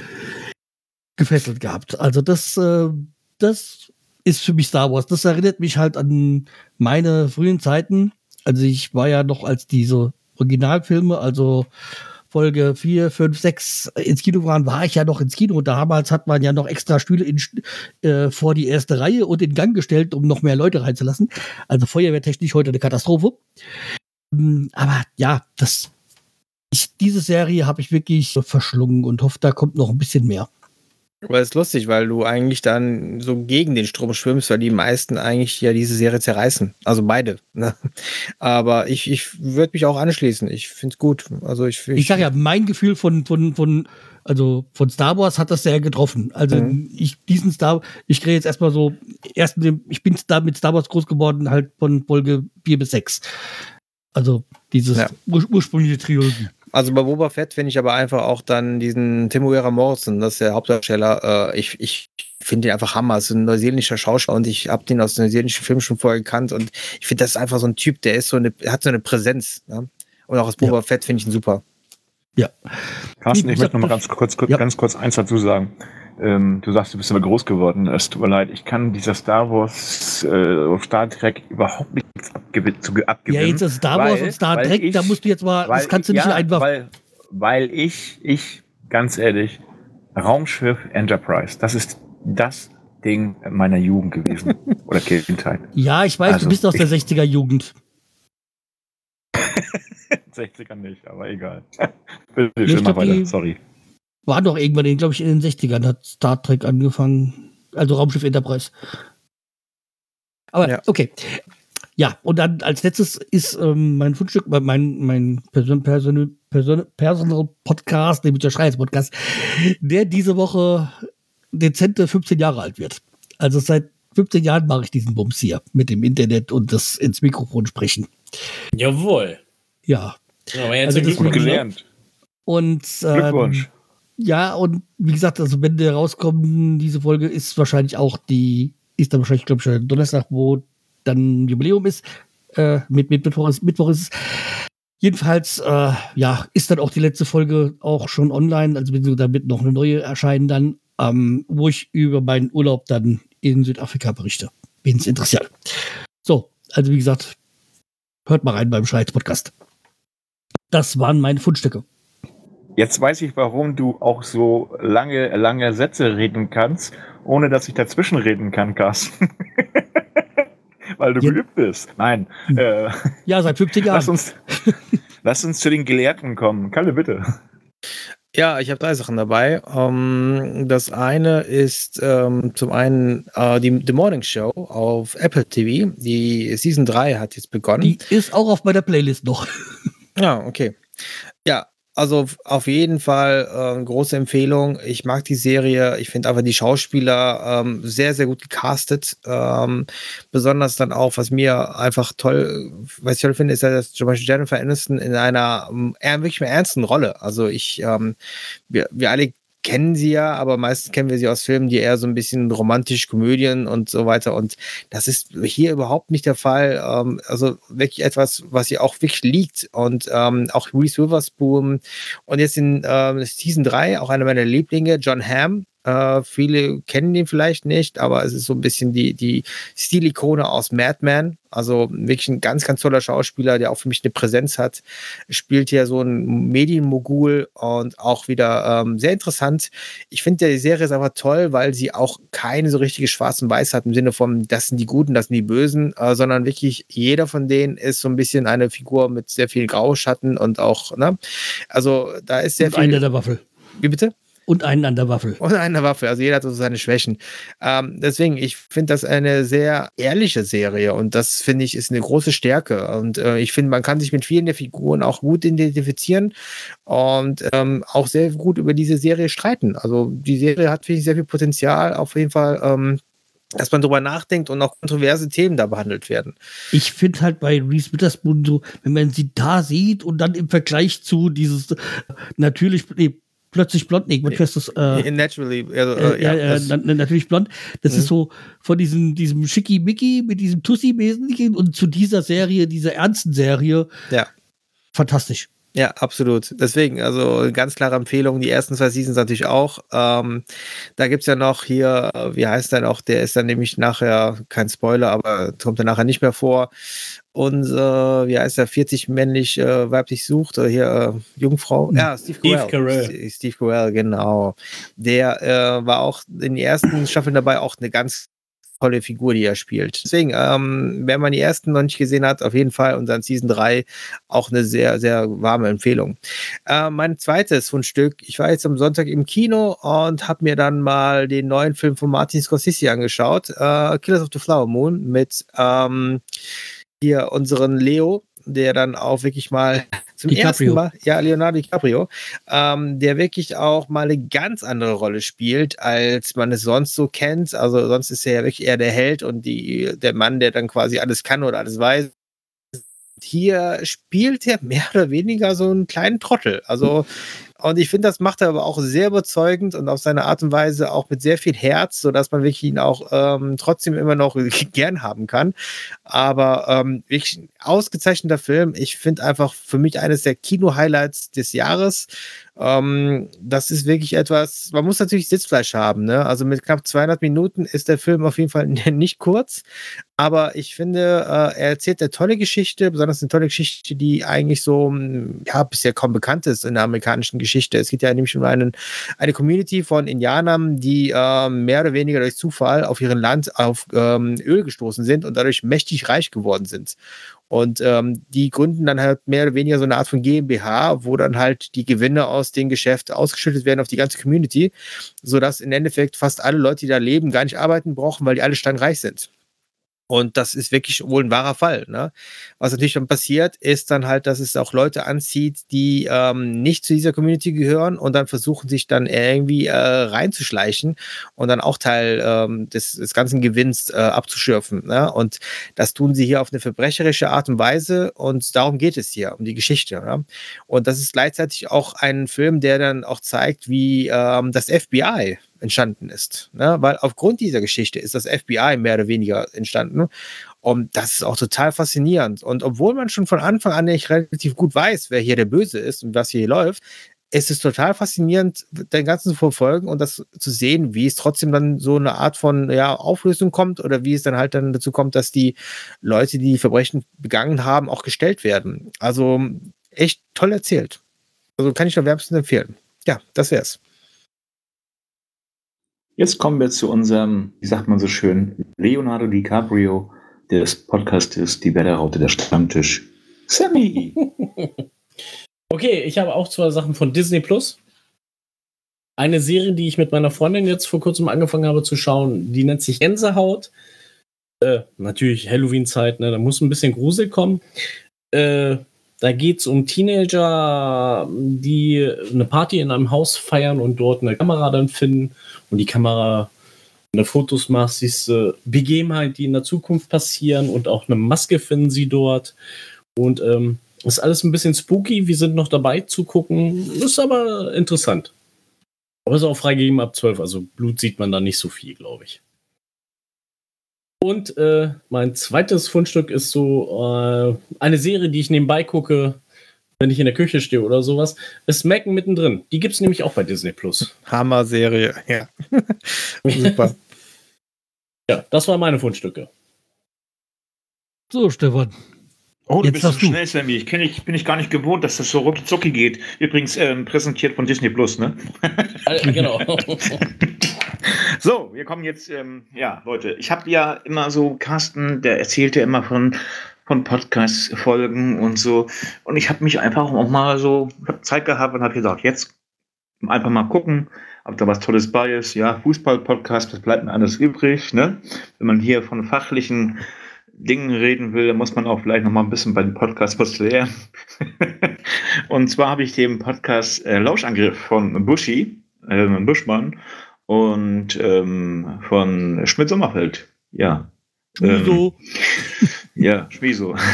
gefesselt gehabt. Also das, äh, das ist für mich Star Wars. Das erinnert mich halt an meine frühen Zeiten. Also ich war ja noch als diese Originalfilme, also Folge 4, 5, 6 ins Kino waren, war ich ja noch ins Kino. Damals hat man ja noch extra Stühle in, äh, vor die erste Reihe und in Gang gestellt, um noch mehr Leute reinzulassen. Also feuerwehrtechnisch heute eine Katastrophe. Ähm, Aber ja, das, ich, diese Serie habe ich wirklich verschlungen und hoffe, da kommt noch ein bisschen mehr. Aber es ist lustig, weil du eigentlich dann so gegen den Strom schwimmst, weil die meisten eigentlich ja diese Serie zerreißen. Also beide. Ne? Aber ich, ich würde mich auch anschließen. Ich finde es gut. Also ich, Ich sage ja, mein Gefühl von, von, von, also von Star Wars hat das sehr getroffen. Also Mhm. ich diesen Star, ich kriege jetzt erstmal so, erst mit dem, ich bin da mit Star Wars groß geworden, halt von Folge 4 bis 6. Also dieses Ja. ur ursprüngliche Trilogie. Also bei Boba Fett finde ich aber einfach auch dann diesen Timuera Morrison, das ist der Hauptdarsteller, äh, ich, ich finde ihn einfach Hammer. Das ist ein neuseeländischer Schauspieler und ich habe den aus neuseeländischen Filmen schon vorher gekannt und ich finde, das ist einfach so ein Typ, der ist so eine, hat so eine Präsenz. Ne? Und auch als Boba Fett finde ich ihn super. Ja. Carsten, ich, möchte noch mal ganz kurz, kurz ja. ganz kurz eins dazu sagen. Ähm, du sagst, du bist immer groß geworden. Es tut mir leid, ich kann dieser Star Wars, äh, Star Trek überhaupt nichts abge zu, abgewinnen. Ja, jetzt ist Star Wars und Star Trek, ich, da musst du jetzt mal, das kannst du nicht ja, einfach. Weil, weil ich, ich, ganz ehrlich, Raumschiff Enterprise, das ist das Ding meiner Jugend gewesen. Oder Kindheit. Ja, ich weiß, also, du bist aus der 60er-Jugend. 60ern nicht, aber egal. Bitte nee, schön, mach weiter, sorry. War doch irgendwann, glaube ich, in den 60ern hat Star Trek angefangen. Also Raumschiff Enterprise. Aber ja. okay. Ja, und dann als letztes ist ähm, mein Fundstück, mein, mein Person, Person, Person, Personal Podcast, nämlich der Schreihals-Podcast, der diese Woche dezente 15 Jahre alt wird. Also seit 15 Jahren mache ich diesen Bums hier mit dem Internet und das ins Mikrofon sprechen. Jawohl. Ja, aber jetzt Also das Gut ne? gelernt. Und ähm, Glückwunsch. Ja, und wie gesagt, also wenn der rauskommt, diese Folge ist wahrscheinlich auch die, ist dann wahrscheinlich, glaube ich, schon Donnerstag, wo dann Jubiläum ist. Äh, mit, mit Mittwoch ist, Mittwoch ist es. Jedenfalls, äh, ja, ist dann auch die letzte Folge auch schon online, also beziehungsweise da wird noch eine neue erscheinen dann, ähm, wo ich über meinen Urlaub dann in Südafrika berichte, wen es interessiert. So, also wie gesagt, Hört mal rein beim Schreiz-Podcast. Das waren meine Fundstücke. Jetzt weiß ich, warum du auch so lange, lange Sätze reden kannst, ohne dass ich dazwischen reden kann, Carsten. Weil du Ja. geübt bist. Nein. Äh, Ja, seit 50 Jahren. lass, uns, lass uns zu den Gelehrten kommen. Kalle, bitte. Ja, ich habe drei Sachen dabei. Ähm, das eine ist ähm, zum einen äh, die The Morning Show auf Apple TV. Die Season 3 hat jetzt begonnen. Die ist auch auf meiner Playlist noch. Ja, okay. Ja, also auf jeden Fall äh, große Empfehlung. Ich mag die Serie. Ich finde einfach die Schauspieler ähm, sehr, sehr gut gecastet. Ähm, besonders dann auch, was mir einfach toll, was ich toll finde, ist, ja, dass zum Beispiel Jennifer Aniston in einer ähm, wirklich ernsten Rolle. Also ich, ähm, wir, wir alle kennen sie ja, aber meistens kennen wir sie aus Filmen, die eher so ein bisschen romantisch, Komödien und so weiter. Und das ist hier überhaupt nicht der Fall. Ähm, also wirklich etwas, was ihr auch wirklich liegt. Und ähm, auch Reese Witherspoon und jetzt in ähm, Season 3 auch einer meiner Lieblinge, John Hamm. Äh, viele kennen ihn vielleicht nicht, aber es ist so ein bisschen die, die Stilikone aus Mad Men. Also wirklich ein ganz, ganz toller Schauspieler, der auch für mich eine Präsenz hat. Spielt hier so ein Medienmogul und auch wieder ähm, sehr interessant. Ich finde, die Serie ist einfach toll, weil sie auch keine so richtige Schwarz und Weiß hat im Sinne von, das sind die Guten, das sind die Bösen, äh, sondern wirklich jeder von denen ist so ein bisschen eine Figur mit sehr viel Grauschatten und auch, ne? Also da ist sehr Und viel. der Waffel. Wie bitte? Und einen an der Waffel. Und eine Waffe. Also jeder hat so seine Schwächen. Ähm, deswegen, ich finde das eine sehr ehrliche Serie und das finde ich ist eine große Stärke. Und äh, ich finde, man kann sich mit vielen der Figuren auch gut identifizieren und ähm, auch sehr gut über diese Serie streiten. Also die Serie hat, finde ich, sehr viel Potenzial. Auf jeden Fall. Ähm, dass man drüber nachdenkt und auch kontroverse Themen da behandelt werden. Ich finde halt bei Reese Witherspoon so, wenn man sie da sieht und dann im Vergleich zu dieses äh, natürlich, nee, plötzlich blond, nee, das? Äh, Naturally, also, äh, äh, ja, äh, na, na, natürlich blond. Das Mhm. ist so von diesem, diesem Schickimicki mit diesem Tussi-Wesentlichen und zu dieser Serie, dieser ernsten Serie. Ja. Fantastisch. Ja, absolut. Deswegen, also ganz klare Empfehlung. Die ersten zwei Seasons natürlich auch. Ähm, da gibt's ja noch hier, wie heißt der noch? Der ist dann nämlich nachher, kein Spoiler, aber kommt dann nachher nicht mehr vor. Äh, wie heißt der? 40 männlich, äh, weiblich sucht, oder hier äh, Jungfrau? Ja, Steve Steve Carell. Carell. Steve Steve Carell, genau. Der äh, war auch in den ersten Staffeln dabei, auch eine ganz tolle Figur, die er spielt. Deswegen, ähm, wenn man die ersten noch nicht gesehen hat, auf jeden Fall und dann Season 3 auch eine sehr, sehr warme Empfehlung. Äh, mein zweites Fundstück, ich war jetzt am Sonntag im Kino und habe mir dann mal den neuen Film von Martin Scorsese angeschaut, äh, Killers of the Flower Moon, mit ähm, hier unseren Leo, der dann auch wirklich mal zum DiCaprio. ersten Mal, ja, Leonardo DiCaprio, ähm, der wirklich auch mal eine ganz andere Rolle spielt, als man es sonst so kennt. Also sonst ist er ja wirklich eher der Held und die, der Mann, der dann quasi alles kann oder alles weiß. Hier spielt er mehr oder weniger so einen kleinen Trottel. Also, und ich finde, das macht er aber auch sehr überzeugend und auf seine Art und Weise auch mit sehr viel Herz, sodass man wirklich ihn auch ähm, trotzdem immer noch gern haben kann. Aber ähm, wirklich ein ausgezeichneter Film. Ich finde einfach für mich eines der Kino-Highlights des Jahres. Ähm, das ist wirklich etwas, man muss natürlich Sitzfleisch haben. Ne? Also mit knapp 200 Minuten ist der Film auf jeden Fall nicht kurz. Aber ich finde, äh, er erzählt eine tolle Geschichte, besonders eine tolle Geschichte, die eigentlich so, mh, ja, bisher kaum bekannt ist in der amerikanischen Geschichte. Es geht ja nämlich um einen, eine Community von Indianern, die ähm, mehr oder weniger durch Zufall auf ihrem Land auf ähm, Öl gestoßen sind und dadurch mächtig reich geworden sind. Und ähm, die gründen dann halt mehr oder weniger so eine Art von GmbH, wo dann halt die Gewinne aus dem Geschäft ausgeschüttet werden auf die ganze Community, sodass im Endeffekt fast alle Leute, die da leben, gar nicht arbeiten brauchen, weil die alle steinreich sind. Und das ist wirklich wohl ein wahrer Fall. Ne? Was natürlich dann passiert, ist dann halt, dass es auch Leute anzieht, die ähm, nicht zu dieser Community gehören und dann versuchen sich dann irgendwie äh, reinzuschleichen und dann auch Teil ähm, des, des ganzen Gewinns äh, abzuschürfen. Ne? Und das tun sie hier auf eine verbrecherische Art und Weise und darum geht es hier, um die Geschichte. Ne? Und das ist gleichzeitig auch ein Film, der dann auch zeigt, wie ähm, das FBI entstanden ist. Ne? Weil aufgrund dieser Geschichte ist das FBI mehr oder weniger entstanden. Und das ist auch total faszinierend. Und obwohl man schon von Anfang an nicht relativ gut weiß, wer hier der Böse ist und was hier läuft, es ist total faszinierend, den ganzen zu verfolgen und das zu sehen, wie es trotzdem dann so eine Art von ja, Auflösung kommt oder wie es dann halt dann dazu kommt, dass die Leute, die, die Verbrechen begangen haben, auch gestellt werden. Also echt toll erzählt. Also kann ich nur wärmstens empfehlen. Ja, das wär's. Jetzt kommen wir zu unserem, wie sagt man so schön, Leonardo DiCaprio des Podcastes Die Wetterraute der Stammtisch. Sammy! Okay, ich habe auch zwei Sachen von Disney Plus. Eine Serie, die ich mit meiner Freundin jetzt vor kurzem angefangen habe zu schauen, die nennt sich Gänsehaut. Äh, natürlich Halloween-Zeit, ne? da muss ein bisschen Grusel kommen. Äh, da geht es um Teenager, die eine Party in einem Haus feiern und dort eine Kamera dann finden. Und die Kamera, du Fotos machst, siehst du Begebenheiten, die in der Zukunft passieren und auch eine Maske finden sie dort. Und ähm, ist alles ein bisschen spooky. Wir sind noch dabei zu gucken. Ist aber interessant. Aber ist auch freigegeben ab 12. Also Blut sieht man da nicht so viel, glaube ich. Und äh, mein zweites Fundstück ist so äh, eine Serie, die ich nebenbei gucke, wenn ich in der Küche stehe oder sowas. Ist Macken mittendrin. Die gibt es nämlich auch bei Disney Plus. Hammer-Serie, ja. Super. ja, das waren meine Fundstücke. So, Stefan. Oh, du Jetzt bist so schnell, Sammy. Ich kenn, ich bin ich gar nicht gewohnt, dass das so rucki zucki geht. Übrigens ähm, präsentiert von Disney Plus, ne? Genau. So, wir kommen jetzt, ähm, ja, Leute, ich habe ja immer so, Carsten, der erzählt ja immer von, von Podcast-Folgen und so. Und ich habe mich einfach auch mal so ich hab Zeit gehabt und habe gesagt, jetzt einfach mal gucken, ob da was Tolles bei ist. Ja, Fußball-Podcast, das bleibt mir alles übrig, ne? Wenn man hier von fachlichen Dingen reden will, dann muss man auch vielleicht noch mal ein bisschen bei dem Podcast was lernen. und zwar habe ich den Podcast äh, Lauschangriff von Buschi, äh, Buschmann und ähm, von Schmidt-Sommerfeld. Ja. Ähm, so. ja, Schmiso.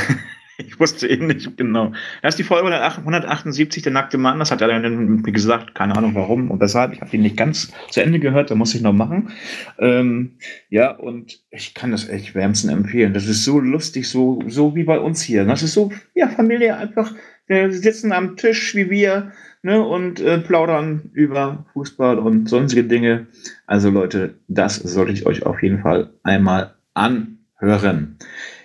Ich wusste eben nicht genau. Das ist die Folge 178, der nackte Mann. Das hat er dann, gesagt, keine Ahnung warum und weshalb. Ich habe ihn nicht ganz zu Ende gehört, da muss ich noch machen. Ähm, ja, und ich kann das echt wärmstens empfehlen. Das ist so lustig, so, so wie bei uns hier. Das ist so, ja, Familie einfach. Wir sitzen am Tisch wie wir ne, und äh, plaudern über Fußball und sonstige Dinge. Also Leute, das sollte ich euch auf jeden Fall einmal anhören.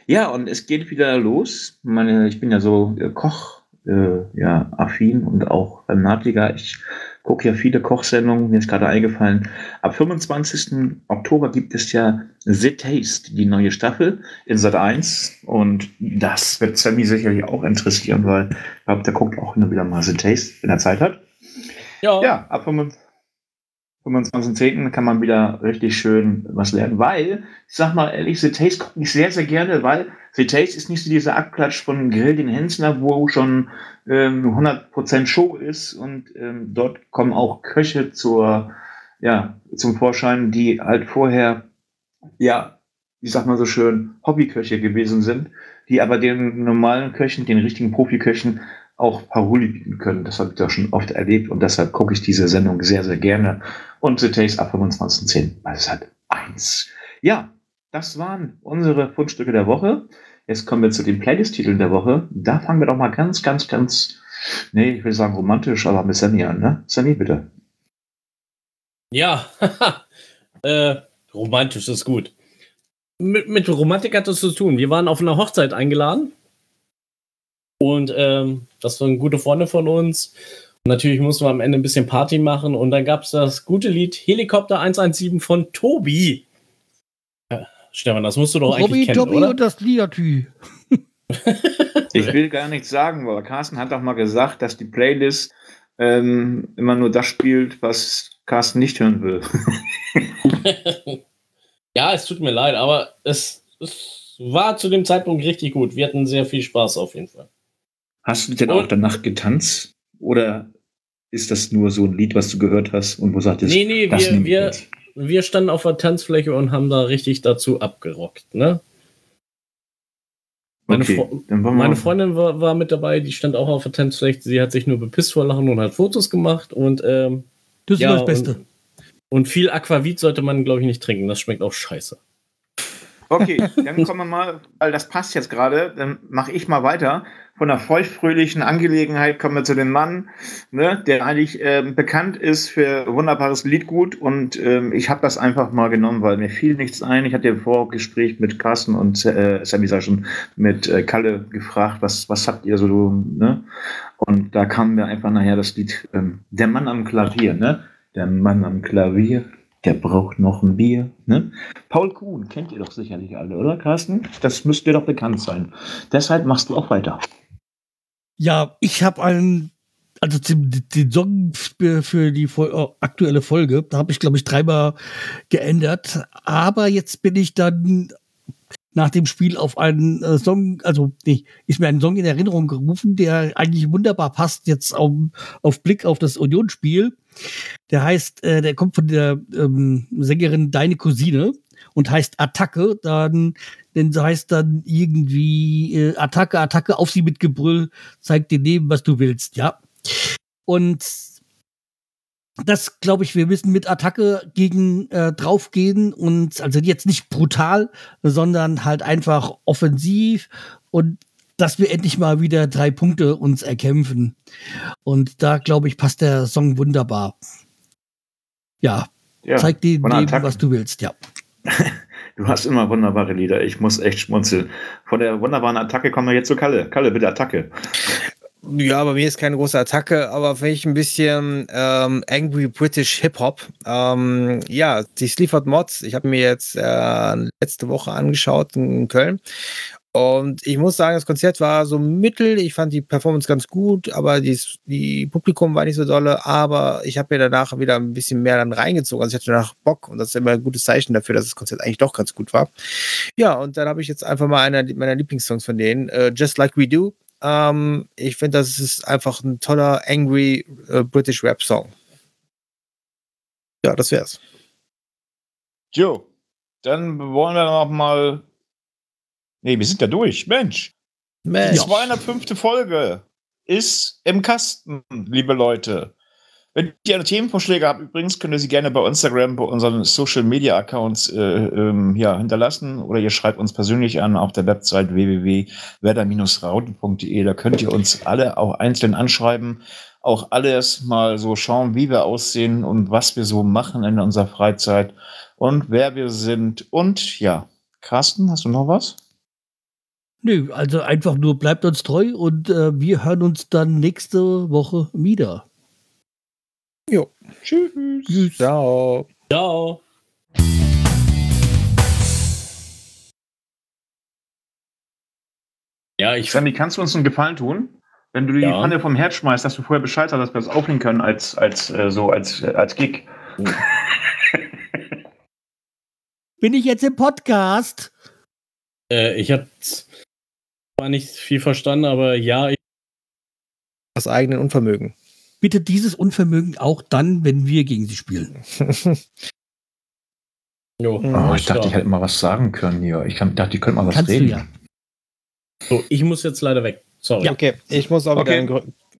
Ja, und es geht wieder los. Meine, ich bin ja so äh, Koch, äh, ja, affin und auch Fanatiker. Ich gucke ja viele Kochsendungen, mir ist gerade eingefallen. Ab 25. Oktober gibt es ja The Taste, die neue Staffel in Sat 1. Und das wird Sammy sicherlich auch interessieren, weil ich glaube, der guckt auch und wieder mal The Taste, wenn er Zeit hat. ja. Ja, ab 25. 25.10. kann man wieder richtig schön was lernen, weil, ich sag mal ehrlich, The Taste gucke ich sehr, sehr gerne, weil The Taste ist nicht so dieser Abklatsch von Grill den Hensler, wo schon ähm, 100% Show ist und ähm, dort kommen auch Köche zur, ja, zum Vorschein, die halt vorher, ja, wie sagt man so schön, Hobbyköche gewesen sind, die aber den normalen Köchen, den richtigen Profiköchen auch Paroli bieten können. Das habe ich da schon oft erlebt und deshalb gucke ich diese Sendung sehr, sehr gerne. Und The Taste ab 25.10. weil es hat eins. Ja, das waren unsere Fundstücke der Woche. Jetzt kommen wir zu den Playlist-Titeln der Woche. Da fangen wir doch mal ganz, ganz, ganz, nee, ich will sagen romantisch, aber mit Sammy an, ne? Sammy, bitte. Ja, äh, romantisch ist gut. Mit, mit Romantik hat das zu tun. Wir waren auf einer Hochzeit eingeladen. Und ähm, das waren gute Freunde von uns. Und natürlich mussten wir am Ende ein bisschen Party machen. Und dann gab es das gute Lied Helikopter 117 von Tobi. Stefan, das musst du doch eigentlich Robby, kennen, Dobby oder? und das Liedertü. Ich will gar nichts sagen, aber Carsten hat doch mal gesagt, dass die Playlist ähm, immer nur das spielt, was Carsten nicht hören will. ja, es tut mir leid, aber es, es war zu dem Zeitpunkt richtig gut. Wir hatten sehr viel Spaß auf jeden Fall. Hast du denn auch danach getanzt? Oder ist das nur so ein Lied, was du gehört hast und wo sagtest Nee, nee, das wir, nehme ich wir, mit? Wir standen auf der Tanzfläche und haben da richtig dazu abgerockt, ne? Meine, Okay, Fre- meine Freundin war, war mit dabei, die stand auch auf der Tanzfläche. Sie hat sich nur bepisst vor Lachen und hat Fotos gemacht und, ähm, Das ist Ja, das Beste. und, und viel Aquavit sollte man, glaube ich, nicht trinken. Das schmeckt auch scheiße. Okay, dann kommen wir mal, weil das passt jetzt gerade, dann mache ich mal weiter. Von einer feuchtfröhlichen Angelegenheit kommen wir zu dem Mann, ne, der eigentlich ähm, bekannt ist für wunderbares Liedgut und ähm, ich habe das einfach mal genommen, weil mir fiel nichts ein. Ich hatte im Vorgespräch mit Carsten und äh, Sammy sag schon mit äh, Kalle gefragt, was was habt ihr so, ne? Und da kam mir einfach nachher das Lied ähm, Der Mann am Klavier, ne? Der Mann am Klavier, der braucht noch ein Bier. Ne? Paul Kuhn kennt ihr doch sicherlich alle, oder Carsten? Das müsste dir doch bekannt sein. Deshalb machst du auch weiter. Ja, ich habe einen, also den, Song für, die äh, aktuelle Folge, da habe ich, glaube ich, dreimal geändert. Aber jetzt bin ich dann nach dem Spiel auf einen äh, Song, also nee, ist mir ein Song in Erinnerung gerufen, der eigentlich wunderbar passt jetzt auf, auf Blick auf das Unionsspiel. Der heißt, äh, der kommt von der ähm, Sängerin Deine Cousine und heißt Attacke. Dann, denn so heißt dann irgendwie äh, Attacke, Attacke auf sie mit Gebrüll, zeig dir neben, was du willst, ja. Und das glaube ich, wir müssen mit Attacke gegen äh, draufgehen und also jetzt nicht brutal, sondern halt einfach offensiv und dass wir endlich mal wieder drei Punkte uns erkämpfen. Und da glaube ich, passt der Song wunderbar. Ja, Ja, zeig dir was du willst, ja. Du hast immer wunderbare Lieder. Ich muss echt schmunzeln. Von der wunderbaren Attacke kommen wir jetzt zu Kalle. Kalle, bitte Attacke. Ja, bei mir ist keine große Attacke, aber für mich ein bisschen ähm, Angry British Hip-Hop. Ähm, ja, die Sleaford Mods, ich habe mir jetzt äh, letzte Woche angeschaut in Köln. Und ich muss sagen, das Konzert war so mittel. Ich fand die Performance ganz gut, aber die, die Publikum war nicht so dolle. Aber ich habe mir danach wieder ein bisschen mehr dann reingezogen. Also ich hatte danach Bock und das ist immer ein gutes Zeichen dafür, dass das Konzert eigentlich doch ganz gut war. Ja, und dann habe ich jetzt einfach mal einer meiner Lieblingssongs von denen, äh, Just Like We Do. Ähm, ich finde, das ist einfach ein toller, angry äh, British Rap Song. Ja, das wär's. Jo, dann wollen wir noch mal. Nee, wir sind ja durch. Mensch, die Mensch. 205. Folge ist im Kasten, liebe Leute. Wenn ihr Themenvorschläge habt, übrigens könnt ihr sie gerne bei Instagram, bei unseren Social Media Accounts äh, ähm, ja, hinterlassen oder ihr schreibt uns persönlich an auf der Website www.werder-rauten.de. Da könnt ihr uns alle auch einzeln anschreiben, auch alles mal so schauen, wie wir aussehen und was wir so machen in unserer Freizeit und wer wir sind. Und ja, Carsten, hast du noch was? Nö, also einfach nur bleibt uns treu und äh, wir hören uns dann nächste Woche wieder. Jo. Tschüss. Tschüss. Ciao. Ciao. Ja, ich Sammy, kannst du uns einen Gefallen tun? Wenn du die Ja. Pfanne vom Herd schmeißt, dass du vorher Bescheid hast, dass wir das aufnehmen können als, als, äh, so, als, äh, als Gig. Bin ich jetzt im Podcast? Äh, ich habe zwar nicht viel verstanden, aber ja, ich, Aus eigenen Unvermögen. Bitte dieses Unvermögen auch dann, wenn wir gegen sie spielen. jo, Oh, ich dachte, ich hätte mal was sagen können hier. Ich kann, dachte, ich könnte mal was Kannst reden. du ja. so, ich muss jetzt leider weg. Sorry. Ja. Okay, ich muss auch wieder Okay. Grö